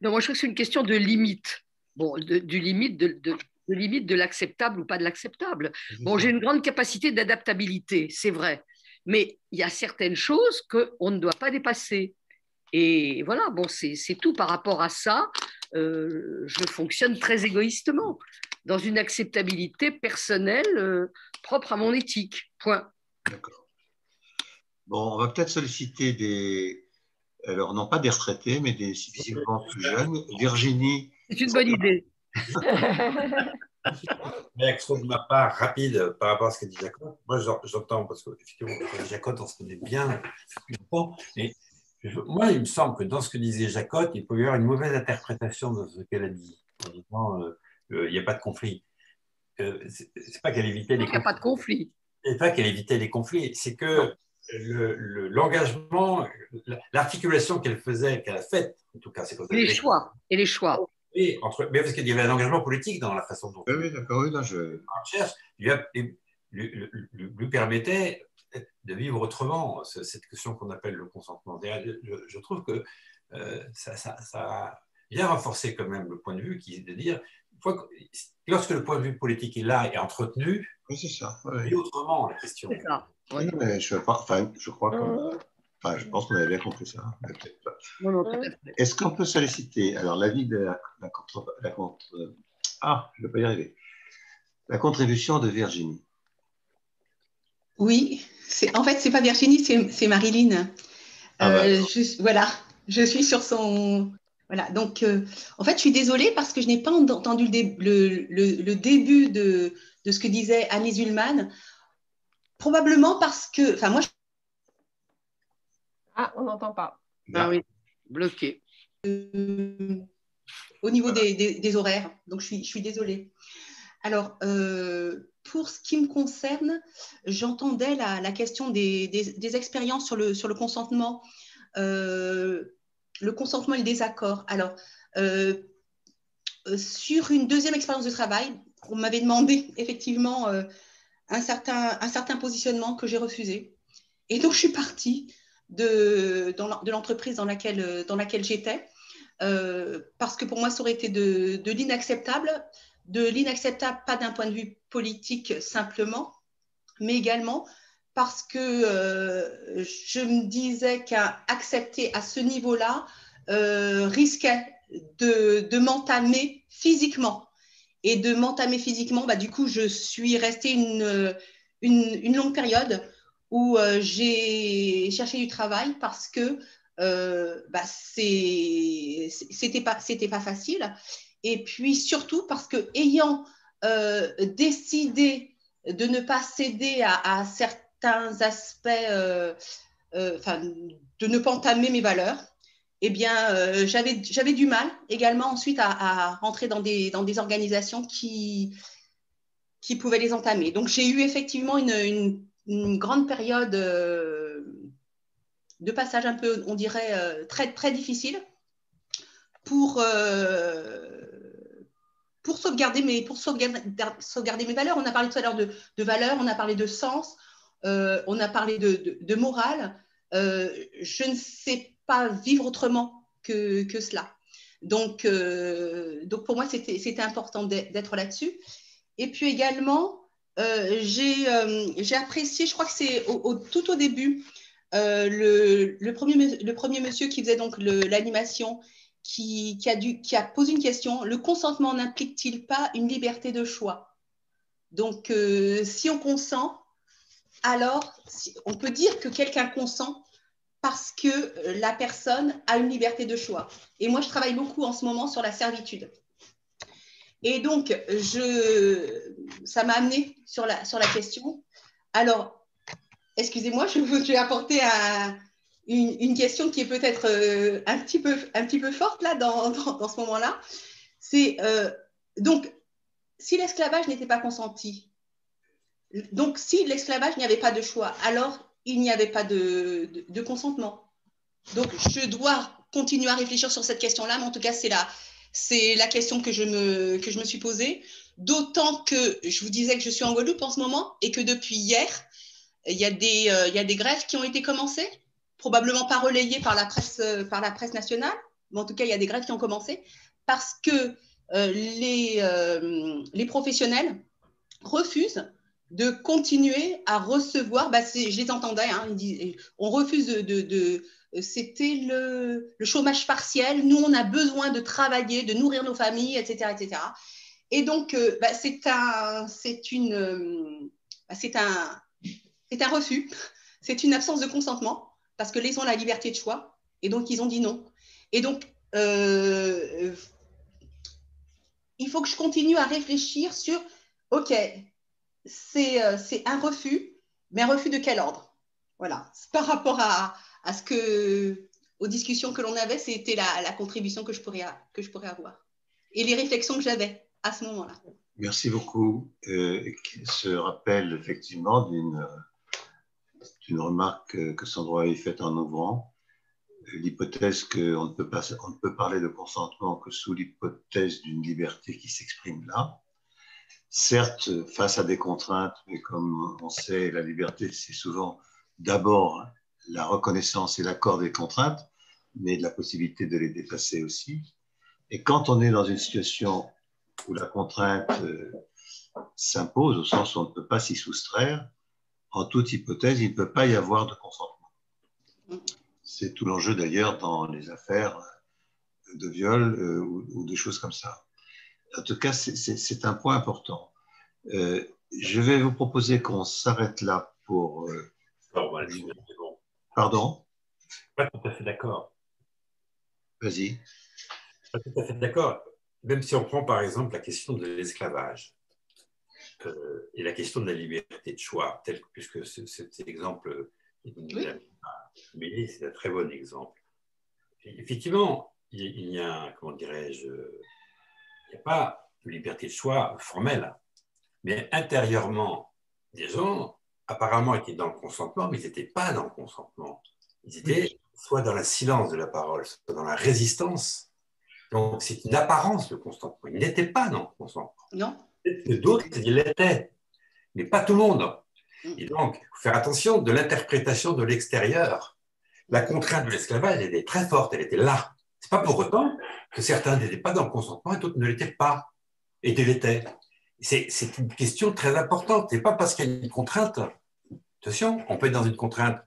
[SPEAKER 4] Non, moi je crois que c'est une question de limite. Bon, du limite de, de, limite de l'acceptable ou pas de l'acceptable. Bon, j'ai une grande capacité d'adaptabilité, c'est vrai, mais il y a certaines choses qu'on ne doit pas dépasser. Et voilà, bon, c'est tout par rapport à ça. Euh, je fonctionne très égoïstement, dans une acceptabilité personnelle euh, propre à mon éthique. Point.
[SPEAKER 5] D'accord. Bon, on va peut-être solliciter des. Alors, non pas des retraités, mais des suffisamment plus jeunes. Virginie.
[SPEAKER 4] C'est une bonne idée.
[SPEAKER 8] Réaction de ma part rapide par rapport à ce que dit Jacob. Moi, j'entends parce que effectivement, Jacob, on se connaît bien Et moi, il me semble que dans ce que disait Jacotte, il peut y avoir une mauvaise interprétation de ce qu'elle a dit, en disant euh, euh, il n'y a pas de conflit. Euh, c'est pas qu'elle évitait les
[SPEAKER 4] conflits. Il n'y a pas de conflit.
[SPEAKER 8] C'est pas qu'elle évitait les conflits, c'est que l'engagement, l'articulation qu'elle faisait, qu'elle a faite, en tout cas, c'est
[SPEAKER 4] les choix. Et les choix.
[SPEAKER 8] Et entre, mais parce qu'il y avait un engagement politique dans la façon dont.
[SPEAKER 5] Oui, d'accord, oui, là, je.
[SPEAKER 8] cherche, lui, lui, lui, permettait de vivre autrement, cette question qu'on appelle le consentement. Je, trouve que euh, ça, ça, ça, vient renforcer quand même le point de vue qui est de dire, lorsque le point de vue politique est là et entretenu,
[SPEAKER 5] oui, c'est ça.
[SPEAKER 8] Oui. autrement la question.
[SPEAKER 5] Ça. mais je, enfin, je crois que... Enfin, je pense qu'on avait bien compris ça. Est-ce qu'on peut solliciter alors l'avis de la, la, contre, la contre, ah, je ne vais pas y arriver. La contribution de Virginie.
[SPEAKER 12] Oui, en fait, c'est pas Virginie, c'est Marilyn. Ah bah, euh, voilà, je suis sur son. Voilà, donc euh, en fait, je suis désolée parce que je n'ai pas entendu le, début de, ce que disait Annie Zulman. Probablement parce que. Enfin, moi.
[SPEAKER 2] Ah, on n'entend pas.
[SPEAKER 4] Ah oui, bloqué.
[SPEAKER 12] Euh, au niveau des, horaires. Donc, je suis, je suis désolée. Alors, pour ce qui me concerne, j'entendais la, question des, expériences sur le, sur le consentement, euh, le consentement et le désaccord. Alors, euh, sur une deuxième expérience de travail, on m'avait demandé effectivement euh, un, certain, un certain positionnement que j'ai refusé. Et donc, je suis partie de, l'entreprise dans laquelle, laquelle j'étais, parce que pour moi, ça aurait été de, l'inacceptable de l'inacceptable, pas d'un point de vue politique simplement, mais également parce que euh, je me disais qu'accepter à ce niveau-là euh, risquait de, m'entamer physiquement. Et de m'entamer physiquement, bah, du coup, je suis restée une, longue période où euh, j'ai cherché du travail parce que bah, c'était pas, facile et puis surtout parce que ayant euh, décidé de ne pas céder à, certains aspects, euh, euh, de ne pas entamer mes valeurs, eh bien, j'avais du mal également ensuite à, rentrer dans des, dans des organisations qui, qui pouvaient les entamer. Donc, j'ai eu effectivement une, grande période de passage un peu, on dirait, très, très difficile pour, pour sauvegarder mes, pour sauvegarder, mes valeurs. On a parlé tout à l'heure de, valeurs, on a parlé de sens, euh, on a parlé de, morale. Euh, je ne sais pas vivre autrement que, cela. Donc, euh, donc, pour moi, c'était important d'être là-dessus. Et puis également, j'ai apprécié, je crois que c'est tout au début, le, premier, le premier monsieur qui faisait donc l'animation qui, a posé une question. Le consentement n'implique-t-il pas une liberté de choix? Donc, euh, si on consent, alors on peut dire que quelqu'un consent parce que la personne a une liberté de choix. Et moi, je travaille beaucoup en ce moment sur la servitude. Et donc, je, ça m'a amené sur la, sur la question. Alors, excusez-moi, je, vais apporter une, question qui est peut-être euh, un, petit peu, un petit peu forte là dans, dans, ce moment-là. C'est euh, donc, si l'esclavage n'était pas consenti, donc si l'esclavage n'y avait pas de choix, alors il n'y avait pas de, de, de, consentement. Donc, je dois continuer à réfléchir sur cette question-là, mais en tout cas, c'est la, c'est la question que je me, suis posée. D'autant que je vous disais que je suis en Guadeloupe en ce moment et que depuis hier, il y a des, euh, grèves qui ont été commencées, probablement pas relayées par la presse, euh, par la presse nationale, mais en tout cas, il y a des grèves qui ont commencé parce que euh, les, professionnels refusent de continuer à recevoir, bah je les entendais, hein, on refuse de, c'était le, chômage partiel, nous on a besoin de travailler, de nourrir nos familles, etc. etc. Et donc, bah, c'est un, c'est une, bah, c'est un, c'est un refus, c'est une absence de consentement, parce que les ont la liberté de choix, et donc ils ont dit non. Et donc, euh, il faut que je continue à réfléchir sur, OK, c'est euh, un refus, mais un refus de quel ordre? Voilà, par rapport à, à, ce que, aux discussions que l'on avait, c'était la, contribution que je, pourrais, que je pourrais avoir, et les réflexions que j'avais à ce moment-là.
[SPEAKER 5] Merci beaucoup. Euh, ce rappel effectivement d'une une remarque que Sandro avait faite en ouvrant. L'hypothèse qu'on ne, ne peut parler de consentement que sous l'hypothèse d'une liberté qui s'exprime là. Certes, face à des contraintes, mais comme on sait, la liberté, c'est souvent d'abord la reconnaissance et l'accord des contraintes, mais de la possibilité de les dépasser aussi. Et quand on est dans une situation où la contrainte euh, s'impose, au sens où on ne peut pas s'y soustraire, en toute hypothèse, il ne peut pas y avoir de consentement. C'est tout l'enjeu d'ailleurs dans les affaires de viol euh, ou, de choses comme ça. En tout cas, c'est un point important. Euh, je vais vous proposer qu'on s'arrête là pour. Euh, Pardon?
[SPEAKER 8] Pas tout à fait d'accord.
[SPEAKER 5] Vas-y.
[SPEAKER 8] Pas tout à fait d'accord. Même si on prend par exemple la question de l'esclavage. Euh, et la question de la liberté de choix, tel, puisque cet exemple c'est un très bon exemple. effectivement, il, y a, comment dirais-je, il n'y a pas de liberté de choix formelle, mais intérieurement, des gens apparemment étaient dans le consentement, mais ils n'étaient pas dans le consentement. Ils étaient soit dans le silence de la parole, soit dans la résistance. Donc c'est une apparence de consentement. Ils n'étaient pas dans le consentement.
[SPEAKER 12] Non
[SPEAKER 8] que d'autres, il l'était, mais pas tout le monde. Mm. Et donc, il faut faire attention de l'interprétation de l'extérieur. La contrainte de l'esclavage, elle était très forte, elle était là. C'est pas pour autant que certains n'étaient pas dans le consentement et d'autres ne l'étaient pas, et l'étaient. C'est une question très importante. C'est pas parce qu'il y a une contrainte. Attention, on peut être dans une contrainte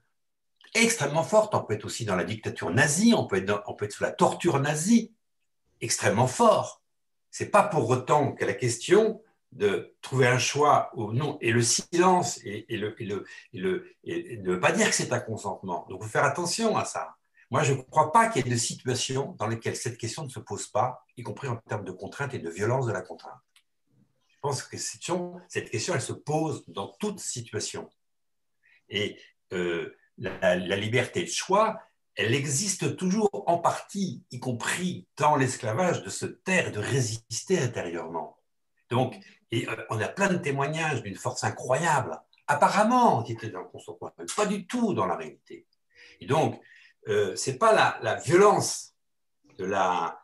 [SPEAKER 8] extrêmement forte. On peut être aussi dans la dictature nazie. On peut être, sous la torture nazie, extrêmement fort. C'est pas pour autant que la question de trouver un choix ou non, et le silence, et, le, le, et ne pas dire que c'est un consentement. Donc, il faut faire attention à ça. Moi, je ne crois pas qu'il y ait de situations dans lesquelles cette question ne se pose pas, y compris en termes de contrainte et de violence de la contrainte. Je pense que cette question, elle se pose dans toute situation. Et euh, la, liberté de choix, elle existe toujours en partie, y compris dans l'esclavage, de se taire de résister intérieurement. Donc, euh, on a plein de témoignages d'une force incroyable, apparemment, qui était dans le consentement, mais pas du tout dans la réalité. Et donc, euh, ce n'est pas la, violence de la,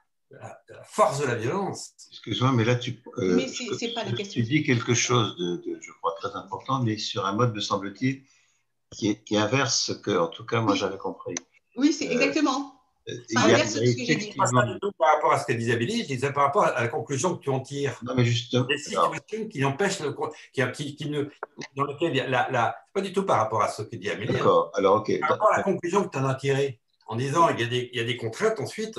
[SPEAKER 8] force de la violence.
[SPEAKER 5] Excuse-moi, mais là, tu,
[SPEAKER 12] euh, pas
[SPEAKER 5] tu dis quelque chose de, je crois, très important, mais sur un mode, me semble-t-il, qui, qui, inverse ce que, en tout cas, moi, j'avais compris.
[SPEAKER 12] Oui, c'est exactement.
[SPEAKER 8] Ça inverse ce que j'ai dit. Pas du tout par rapport à ce que disait Billy, je disais par rapport à la conclusion que tu en tires.
[SPEAKER 5] Non, mais justement.
[SPEAKER 8] Des situations qui empêchent, le, qui, qui, ne, dans lesquelles il y a la, la, pas du tout par rapport à ce que dit Amélie.
[SPEAKER 5] Hein. D'accord, alors ok.
[SPEAKER 8] Par rapport à la conclusion que tu en as tirée, en disant il y a des, il y a des contraintes ensuite,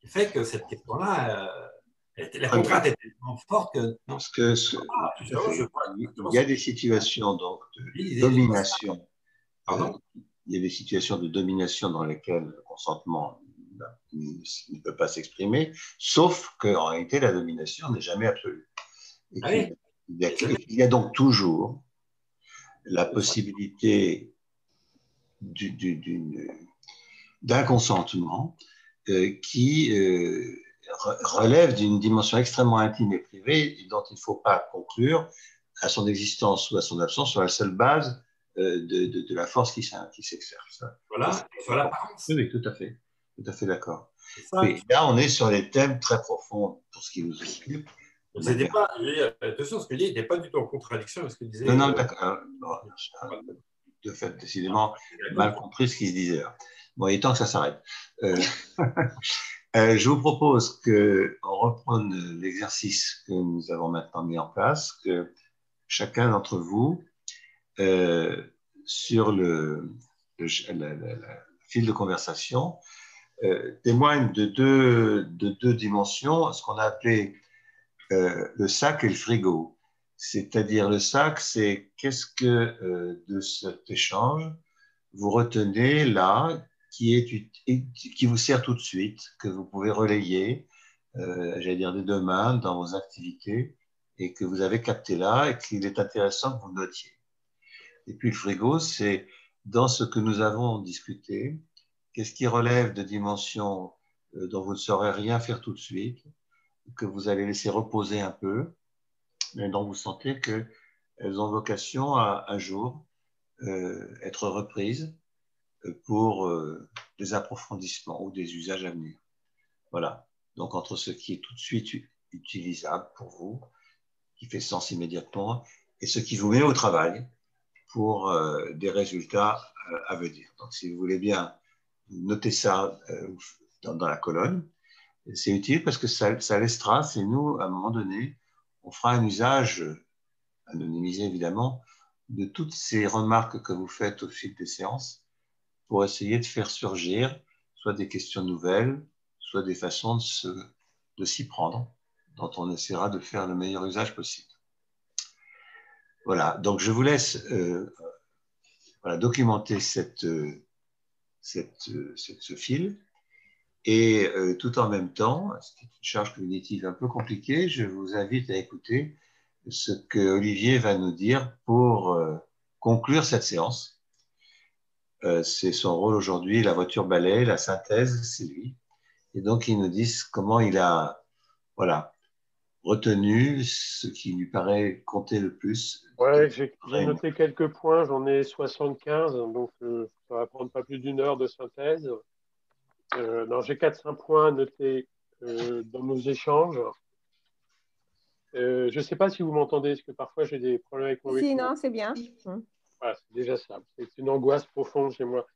[SPEAKER 8] qui fait que cette question-là. Euh, la contrainte est tellement forte que.
[SPEAKER 5] Non. Parce que ce, ah, il y a des situations donc, de domination.
[SPEAKER 8] Pardon?
[SPEAKER 5] Il y a des situations de domination dans lesquelles le consentement ne peut pas s'exprimer, sauf qu'en réalité, la domination n'est jamais absolue. Ah il, y a, donc toujours la possibilité d'un consentement qui euh, relève d'une dimension extrêmement intime et privée dont il ne faut pas conclure à son existence ou à son absence sur la seule base euh, de, de, la force qui s'exerce.
[SPEAKER 8] Voilà.
[SPEAKER 5] Oui, tout à fait. Tout à fait d'accord. là, on est sur des thèmes très profonds pour ce qui nous occupe.
[SPEAKER 8] C'était pas, attention, ce que je dis n'était pas du tout en contradiction avec ce que disait.
[SPEAKER 5] Non, non, d'accord. de fait, décidément, mal compris ce qu'il disait. Bon, il est temps que ça s'arrête. Euh, euh, je vous propose qu'on reprenne l'exercice que nous avons maintenant mis en place, que chacun d'entre vous, euh, sur le, fil de conversation, témoigne de deux, de deux dimensions, ce qu'on a appelé le sac et le frigo. C'est-à-dire le sac, c'est qu'est-ce que de cet échange vous retenez là qui, vous sert tout de suite, que vous pouvez relayer, euh, j'allais dire dès demain, dans vos activités, et que vous avez capté là, et qu'il est intéressant que vous notiez. Et puis le frigo, c'est dans ce que nous avons discuté, qu'est-ce qui relève de dimensions euh, dont vous ne saurez rien faire tout de suite, que vous allez laisser reposer un peu, mais dont vous sentez qu'elles ont vocation à un jour euh, être reprises pour euh, des approfondissements ou des usages à venir. Voilà. Donc entre ce qui est tout de suite utilisable pour vous, qui fait sens immédiatement, et ce qui vous met au travail pour euh, des résultats euh, à venir. Donc si vous voulez bien, notez ça dans, la colonne. C'est utile parce que ça, ça laisse trace et nous, à un moment donné, on fera un usage, anonymisé évidemment, de toutes ces remarques que vous faites au fil des séances pour essayer de faire surgir soit des questions nouvelles, soit des façons de, s'y prendre, dont on essaiera de faire le meilleur usage possible. Voilà, donc je vous laisse euh, documenter cette, cette, ce fil. Et euh, tout en même temps, c'est une charge cognitive un peu compliquée, je vous invite à écouter ce que Olivier va nous dire pour euh, conclure cette séance euh, c'est son rôle aujourd'hui, la voiture balai, la synthèse, c'est lui. Et donc, ils nous disent comment il a voilà, retenu ce qui lui paraît compter le plus.
[SPEAKER 13] Ouais, j'ai noté quelques points, j'en ai 75, donc euh, ça va prendre pas plus d'une heure de synthèse. Euh, j'ai 4-5 points notés euh, dans nos échanges. je ne sais pas si vous m'entendez, parce que parfois j'ai des problèmes avec mon
[SPEAKER 2] Si, non, c'est bien.
[SPEAKER 13] C'est déjà ça. C'est une angoisse profonde chez moi.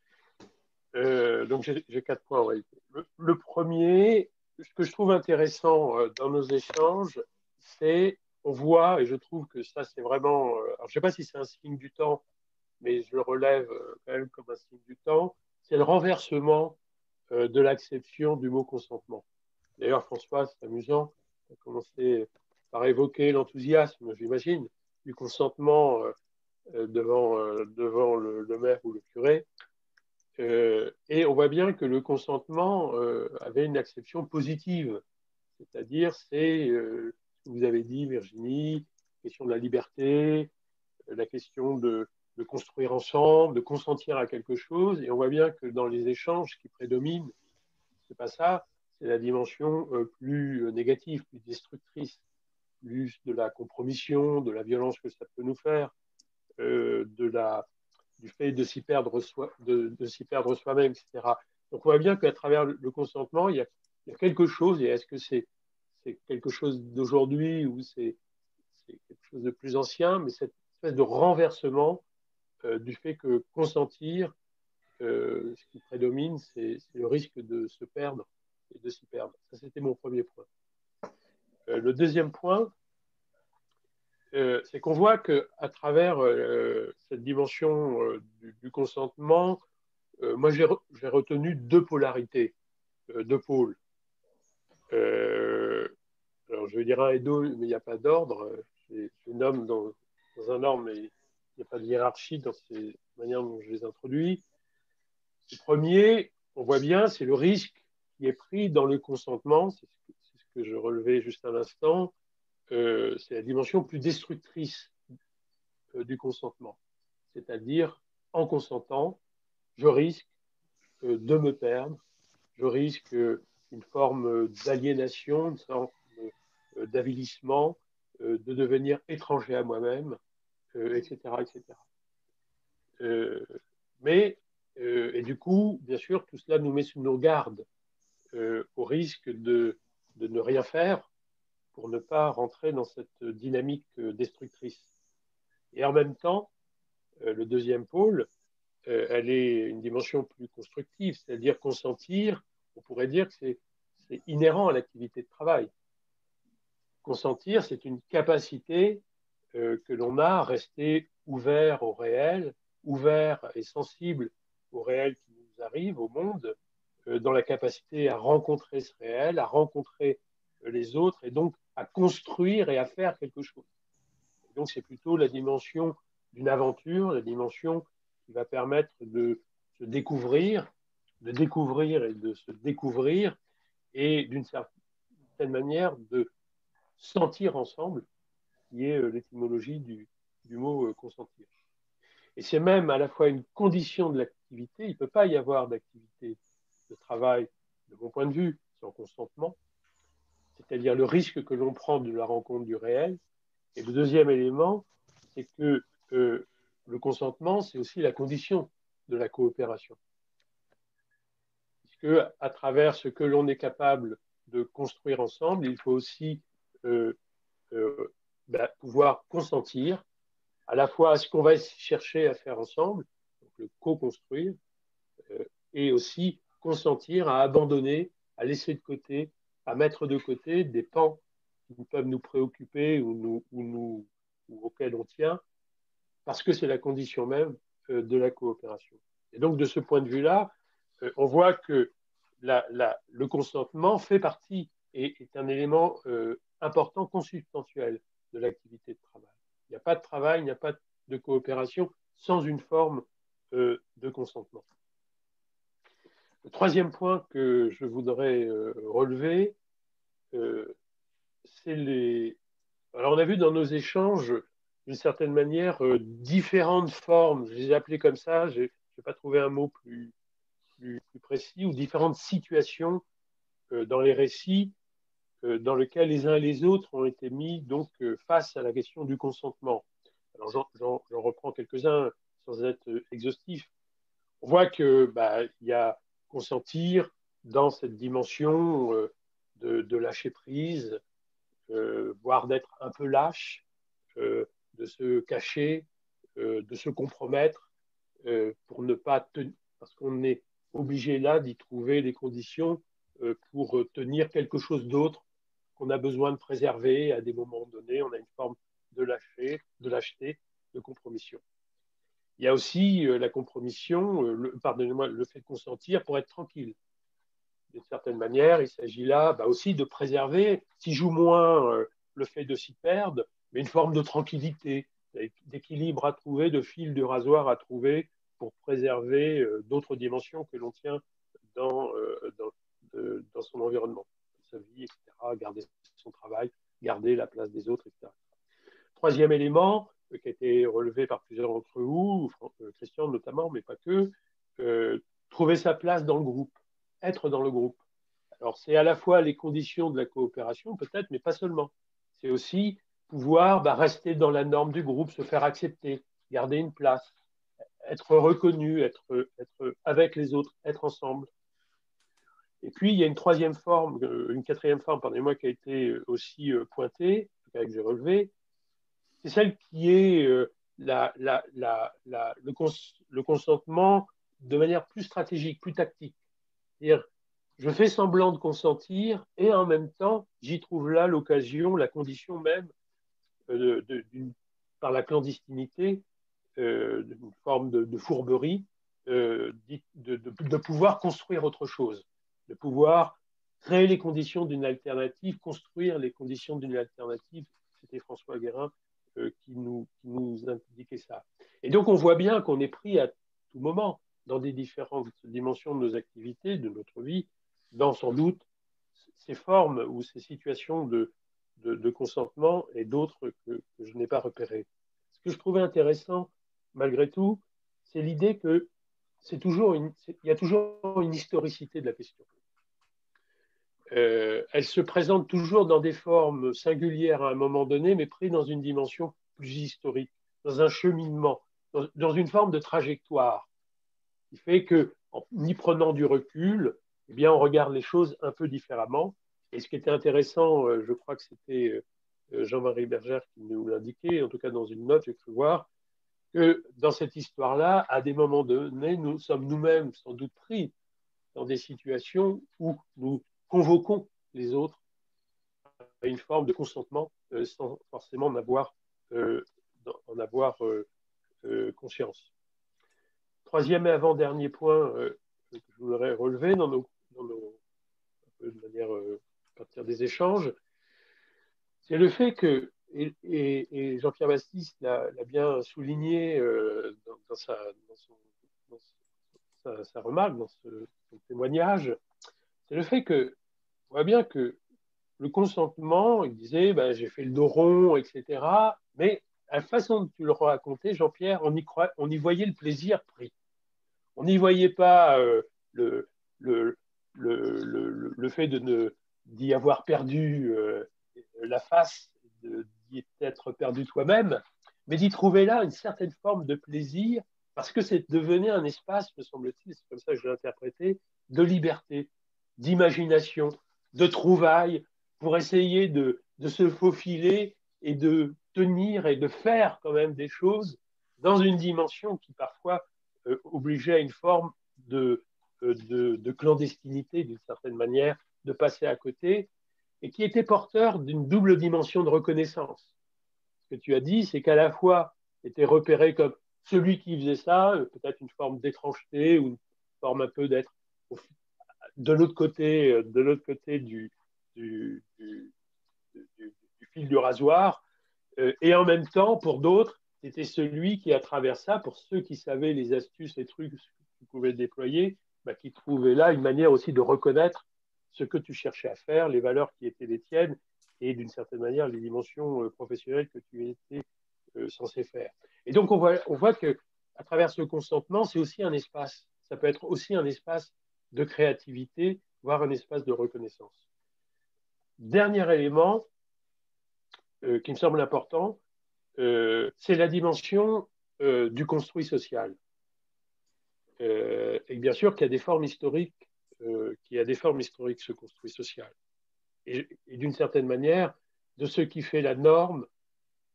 [SPEAKER 13] Euh, donc j'ai quatre points en réalité. Le, premier, ce que je trouve intéressant euh, dans nos échanges, c'est on voit, et je trouve que ça c'est vraiment, euh, je ne sais pas si c'est un signe du temps, mais je le relève quand même comme un signe du temps, c'est le renversement de l'acception du mot consentement. D'ailleurs, François, c'est amusant, tu as commencé par évoquer l'enthousiasme, j'imagine, du consentement devant, euh, devant le, maire ou le curé. Euh, et on voit bien que le consentement avait une acception positive, c'est-à-dire c'est ce que vous avez dit, Virginie, la question de la liberté, la question de, de, construire ensemble, de consentir à quelque chose. Et on voit bien que dans les échanges qui prédominent, c'est pas ça, c'est la dimension plus négative, plus destructrice, plus de la compromission, de la violence que ça peut nous faire, euh, de la, du fait de s'y perdre, soi, de, s'y perdre soi-même, etc. Donc on voit bien qu'à travers le, consentement, il y, a, quelque chose, et est-ce que c'est quelque chose d'aujourd'hui ou c'est quelque chose de plus ancien, mais cette espèce de renversement euh, du fait que consentir, euh, ce qui prédomine, c'est le risque de se perdre et de s'y perdre. Ça, c'était mon premier point. le deuxième point, euh, c'est qu'on voit qu'à travers euh, cette dimension euh, du, consentement, moi j'ai retenu deux polarités, deux pôles. alors je vais dire un et deux, mais il n'y a pas d'ordre. Je les nomme dans, dans, un ordre, mais il n'y a pas de hiérarchie dans ces manières dont je les introduis. Le premier, on voit bien, c'est le risque qui est pris dans le consentement, c'est ce que je relevais juste à l'instant, euh, c'est la dimension plus destructrice euh, du consentement. C'est-à-dire, en consentant, je risque euh, de me perdre, je risque une forme d'aliénation, d'avilissement, de devenir étranger à moi-même, etc. etc. mais, et du coup, bien sûr, tout cela nous met sous nos gardes au risque de ne rien faire pour ne pas rentrer dans cette dynamique destructrice. Et en même temps, euh, le deuxième pôle, euh, elle est une dimension plus constructive, c'est-à-dire consentir, on pourrait dire que c'est inhérent à l'activité de travail. Consentir, c'est une capacité euh, que l'on a à rester ouvert au réel, ouvert et sensible au réel qui nous arrive, au monde, dans la capacité à rencontrer ce réel, à rencontrer les autres et donc à construire et à faire quelque chose. donc c'est plutôt la dimension d'une aventure, la dimension qui va permettre de se découvrir, de découvrir et de se découvrir et d'une certaine manière de sentir ensemble, qui est euh, l'étymologie du, mot euh, consentir. Et c'est même à la fois une condition de l'activité, il ne peut pas y avoir d'activité de travail, de mon point de vue, sans consentement, c'est-à-dire le risque que l'on prend de la rencontre du réel. Et le deuxième élément, c'est que euh, le consentement, c'est aussi la condition de la coopération. Puisque à travers ce que l'on est capable de construire ensemble, il faut aussi euh, euh, ben, pouvoir consentir à la fois à ce qu'on va chercher à faire ensemble, donc le co-construire, et aussi consentir à abandonner, à laisser de côté à mettre de côté des pans qui peuvent nous préoccuper ou, auxquels on tient, parce que c'est la condition même euh, de la coopération. Et donc, de ce point de vue-là, euh, on voit que le consentement fait partie et est un élément euh, important, consubstantiel de l'activité de travail. Il n'y a pas de travail, il n'y a pas de coopération sans une forme de consentement. Le troisième point que je voudrais euh, relever, euh, c'est les. Alors, on a vu dans nos échanges, d'une certaine manière, euh, différentes formes, je les ai appelées comme ça, je n'ai pas trouvé un mot plus, plus, précis, ou différentes situations dans les récits dans lesquels les uns et les autres ont été mis donc face à la question du consentement. Alors, j'en reprends quelques-uns sans être exhaustif. On voit que bah, y a consentir dans cette dimension euh, de, lâcher prise, euh, voire d'être un peu lâche, euh, de se cacher, de se compromettre pour ne pas tenir, parce qu'on est obligé là d'y trouver les conditions pour tenir quelque chose d'autre qu'on a besoin de préserver à des moments donnés. On a une forme de lâcher, de lâcheté, de compromission. Il y a aussi euh, la compromission, euh, pardonnez-moi, le fait de consentir pour être tranquille. D'une certaine manière, il s'agit là bah, aussi de préserver, si joue moins euh, le fait de s'y perdre, mais une forme de tranquillité, d'équilibre à trouver, de fil de rasoir à trouver pour préserver d'autres dimensions que l'on tient dans, son environnement, sa vie, etc., garder son travail, garder la place des autres, etc. Troisième élément, qui a été relevé par plusieurs d'entre vous, euh, Christian notamment, mais pas que, euh, trouver sa place dans le groupe, être dans le groupe. Alors c'est à la fois les conditions de la coopération peut-être, mais pas seulement. C'est aussi pouvoir bah, rester dans la norme du groupe, se faire accepter, garder une place, être reconnu, être, avec les autres, être ensemble. Et puis, il y a une troisième forme, euh, une quatrième forme, pardonnez-moi, qui a été aussi pointée, que j'ai relevé, c'est celle qui est euh, le, consentement de manière plus stratégique, plus tactique. C'est-à-dire, je fais semblant de consentir et en même temps, j'y trouve là l'occasion, la condition même, euh, par la clandestinité, euh, d'une forme de, fourberie, euh, de, pouvoir construire autre chose, de pouvoir créer les conditions d'une alternative, construire les conditions d'une alternative. C'était François Guérin qui, nous, indiquait ça. Et donc, on voit bien qu'on est pris à tout moment dans des différentes dimensions de nos activités, de notre vie, dans sans doute ces formes ou ces situations de, consentement et d'autres que, je n'ai pas repérées. Ce que je trouvais intéressant, malgré tout, c'est l'idée que y a toujours une historicité de la question. Euh, elle se présente toujours dans des formes singulières à un moment donné, mais pris dans une dimension plus historique, dans un cheminement, dans, une forme de trajectoire, qui fait que, en y prenant du recul, eh bien, on regarde les choses un peu différemment. Et ce qui était intéressant, euh, je crois que c'était euh, Jean-Marie Berger qui nous l'indiquait, en tout cas dans une note, j'ai cru voir, que dans cette histoire-là, à des moments donnés, nous sommes nous-mêmes sans doute pris dans des situations où nous convoquons les autres à une forme de consentement euh, sans forcément en avoir, euh, euh, conscience. Troisième et avant-dernier point que je voudrais relever dans nos, de manière à partir des échanges, c'est le fait que, et, Jean-Pierre Bastiste l'a bien souligné dans, sa, sa, remarque, dans ce, son témoignage, c'est le fait que on voit bien que le consentement, il disait, ben, j'ai fait le dos rond, etc. Mais la façon dont tu le racontais, Jean-Pierre, on y, voyait le plaisir pris. On n'y voyait pas euh, le, le, le, le, fait d'y avoir perdu euh, la face, d'y être perdu toi-même, mais d'y trouver là une certaine forme de plaisir, parce que c'est devenu un espace, me semble-t-il, c'est comme ça que je l'ai interprété, de liberté, d'imagination, de trouvailles pour essayer de, se faufiler et de tenir et de faire quand même des choses dans une dimension qui parfois euh, obligeait à une forme de, euh, de, de clandestinité d'une certaine manière, de passer à côté, et qui était porteur d'une double dimension de reconnaissance. Ce que tu as dit, c'est qu'à la fois était repéré comme celui qui faisait ça, euh, peut-être une forme d'étrangeté ou une forme un peu d'être de l'autre côté, euh, de l'autre côté du, fil du rasoir. Euh, et en même temps, pour d'autres, c'était celui qui, à travers ça, pour ceux qui savaient les astuces et trucs que pouvait déployer, bah, qui trouvait là une manière aussi de reconnaître ce que tu cherchais à faire, les valeurs qui étaient les tiennes et d'une certaine manière les dimensions euh, professionnelles que tu étais censé faire. Et donc on voit, on voit que à travers ce consentement, c'est aussi un espace. Ça peut être aussi un espace de créativité, voire un espace de reconnaissance. Dernier élément euh, qui me semble important, euh, c'est la dimension euh, du construit social. et bien sûr qu'il y a des formes historiques, qu'il y a des formes historiques ce construit social. Et, et d'une certaine manière, de ce qui fait la norme,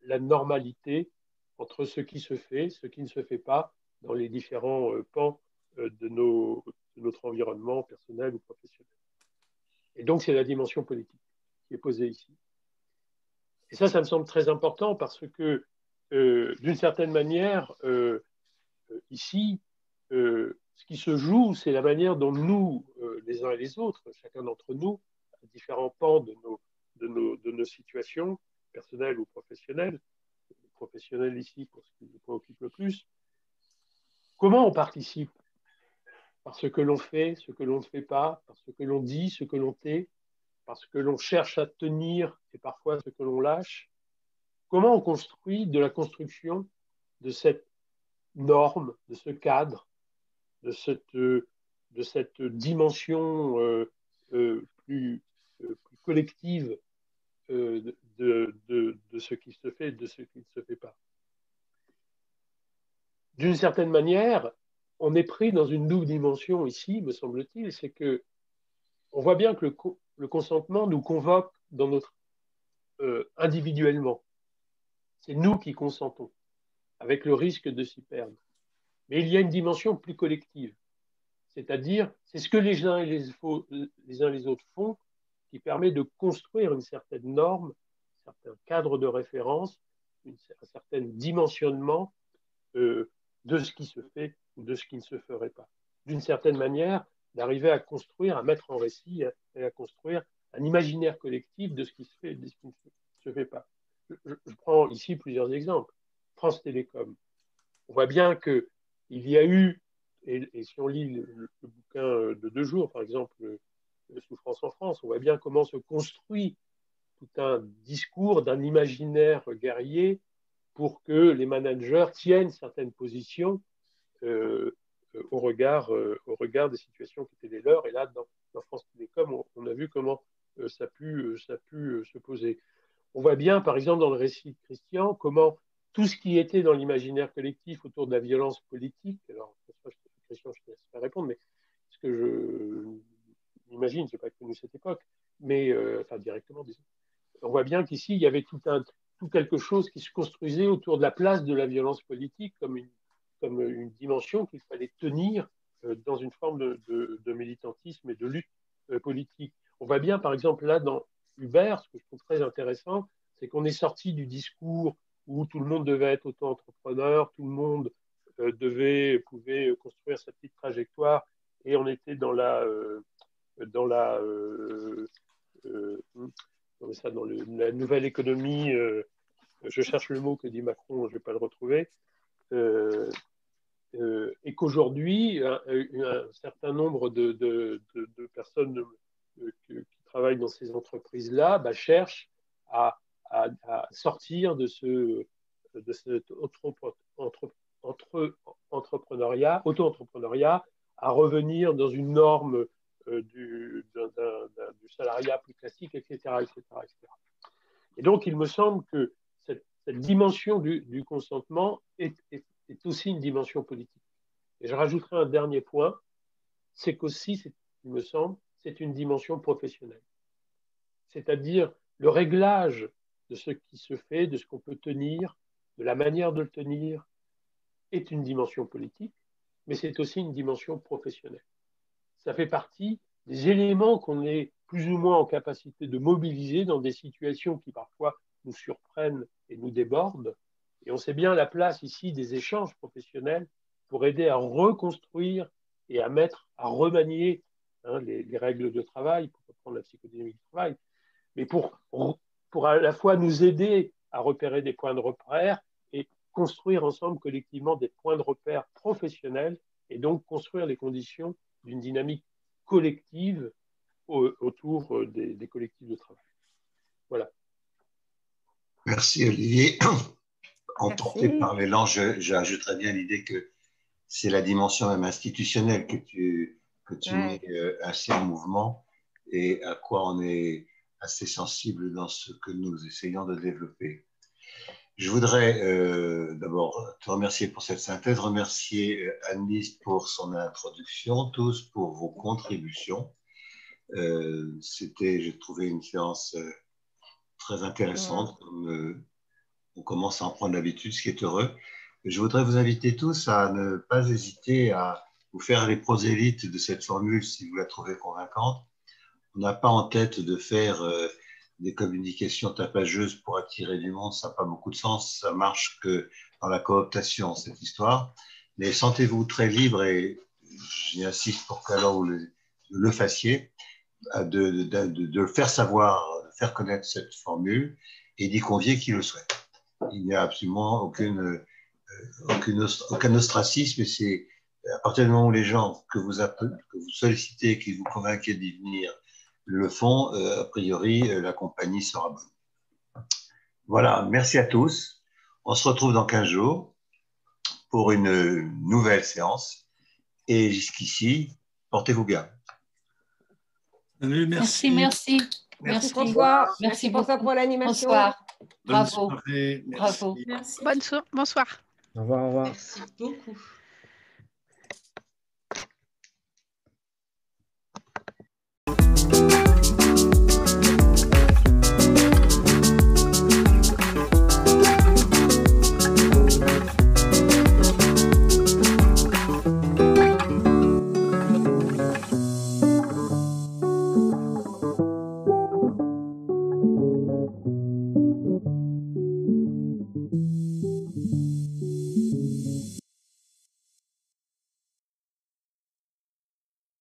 [SPEAKER 13] la normalité entre ce qui se fait, ce qui ne se fait pas dans les différents pans de nos, de notre environnement personnel ou professionnel. Et donc, c'est la dimension politique qui est posée ici. Et ça, ça me semble très important parce que, euh, d'une certaine manière, euh, euh, ici, ce qui se joue, c'est la manière dont nous, les uns et les autres, chacun d'entre nous, à différents pans de nos, de nos situations personnelles ou professionnelles, professionnelles ici pour ce qui nous préoccupe le plus, comment on participe par ce que l'on fait, ce que l'on ne fait pas, par ce que l'on dit, ce que l'on tait, parce que l'on cherche à tenir et parfois ce que l'on lâche. Comment on construit de la construction de cette norme, de ce cadre, de cette, de cette dimension euh, euh, plus, euh, plus, collective de, de, de, ce qui se fait et de ce qui ne se fait pas? D'une certaine manière, on est pris dans une double dimension ici, me semble-t-il, c'est que on voit bien que le, consentement nous convoque dans notre euh, individuellement. C'est nous qui consentons, avec le risque de s'y perdre. Mais il y a une dimension plus collective, c'est-à-dire c'est ce que les uns et les, autres font qui permet de construire une certaine norme, un certain cadre de référence, un certain dimensionnement euh, de ce qui se fait de ce qui ne se ferait pas. D'une certaine manière, d'arriver à construire, à mettre en récit et à construire un imaginaire collectif de ce qui se fait et de ce qui ne se fait pas. Je, prends ici plusieurs exemples. France Télécom. On voit bien qu'il y a eu et, si on lit le, bouquin de deux jours, par exemple, Souffrance en France, on voit bien comment se construit tout un discours d'un imaginaire guerrier pour que les managers tiennent certaines positions au, regard, au regard des situations qui étaient les leurs. Et là, dans, France Télécom, on, a vu comment ça a pu, ça a pu se poser. On voit bien, par exemple, dans le récit de Christian, comment tout ce qui était dans l'imaginaire collectif autour de la violence politique, alors, Christian, je te laisse pas répondre, mais ce que je m'imagine, je n'ai pas connu cette époque, mais, euh, enfin, directement, disons. On voit bien qu'ici, il y avait tout, un, tout quelque chose qui se construisait autour de la place de la violence politique comme une, comme une dimension qu'il fallait tenir euh, dans une forme de, militantisme et de lutte euh, politique. On voit bien, par exemple, là, dans Hubert, ce que je trouve très intéressant, c'est qu'on est sorti du discours où tout le monde devait être auto-entrepreneur, tout le monde euh, devait, pouvait construire sa petite trajectoire, et on était dans la, dans la, euh, ça, dans la nouvelle économie. je cherche le mot que dit Macron, je ne vais pas le retrouver. Et qu'aujourd'hui, un, certain nombre de, personnes qui travaillent dans ces entreprises-là bah, cherchent à sortir de ce cet entre, entrepreneuriat, auto-entrepreneuriat, à revenir dans une norme euh, du, salariat plus classique, etc., etc., Et donc, il me semble que cette, dimension du, consentement est, est, aussi une dimension politique. Et je rajouterai un dernier point, c'est qu'aussi, il me semble, c'est une dimension professionnelle. C'est-à-dire le réglage de ce qui se fait, de ce qu'on peut tenir, de la manière de le tenir, est une dimension politique, mais c'est aussi une dimension professionnelle. Ça fait partie des éléments qu'on est plus ou moins en capacité de mobiliser dans des situations qui parfois nous surprennent et nous débordent. Et on sait bien la place ici des échanges professionnels pour aider à reconstruire et à mettre, à remanier hein, les, les, règles de travail, pour reprendre la psychodynamique du travail, mais pour à la fois nous aider à repérer des points de repère et construire ensemble collectivement des points de repère professionnels et donc construire les conditions d'une dynamique collective autour euh, des, collectifs de travail. Voilà.
[SPEAKER 5] Merci Olivier. Emporté par l'élan, j'ajouterais bien l'idée que c'est la dimension même institutionnelle que tu, que tu mets euh, assez en mouvement et à quoi on est assez sensible dans ce que nous essayons de développer. Je voudrais euh, d'abord te remercier pour cette synthèse, remercier euh, Anne-Lise pour son introduction, tous pour vos contributions. Euh, C'était, j'ai trouvé une séance très intéressante. Comme, on commence à en prendre l'habitude, ce qui est heureux. Je voudrais vous inviter tous à ne pas hésiter à vous faire les prosélytes de cette formule si vous la trouvez convaincante on n'a pas en tête de faire euh, des communications tapageuses pour attirer du monde, ça n'a pas beaucoup de sens, ça marche que dans la cooptation, cette histoire. Mais sentez-vous très libre et j'insiste pour qu'alors vous le, fassiez, de, de, de, faire savoir, de faire connaître cette formule et d'y convier qui le souhaite. Il n'y a absolument aucune, euh, aucune, aucun ostracisme et c'est à partir du moment où les gens que vous, appelez, que vous sollicitez, qui vous convainquez d'y venir, le fond, euh, a priori, euh, la compagnie sera bonne. Voilà, merci à tous. On se retrouve dans 15 jours pour une nouvelle séance. Et jusqu'ici, portez-vous bien.
[SPEAKER 14] merci. Merci, merci.
[SPEAKER 2] François. Merci, François pour l'animation.
[SPEAKER 14] Bonsoir.
[SPEAKER 10] Bravo. Bravo.
[SPEAKER 9] Bonne Bonsoir.
[SPEAKER 1] Au revoir, au revoir.
[SPEAKER 12] Merci beaucoup.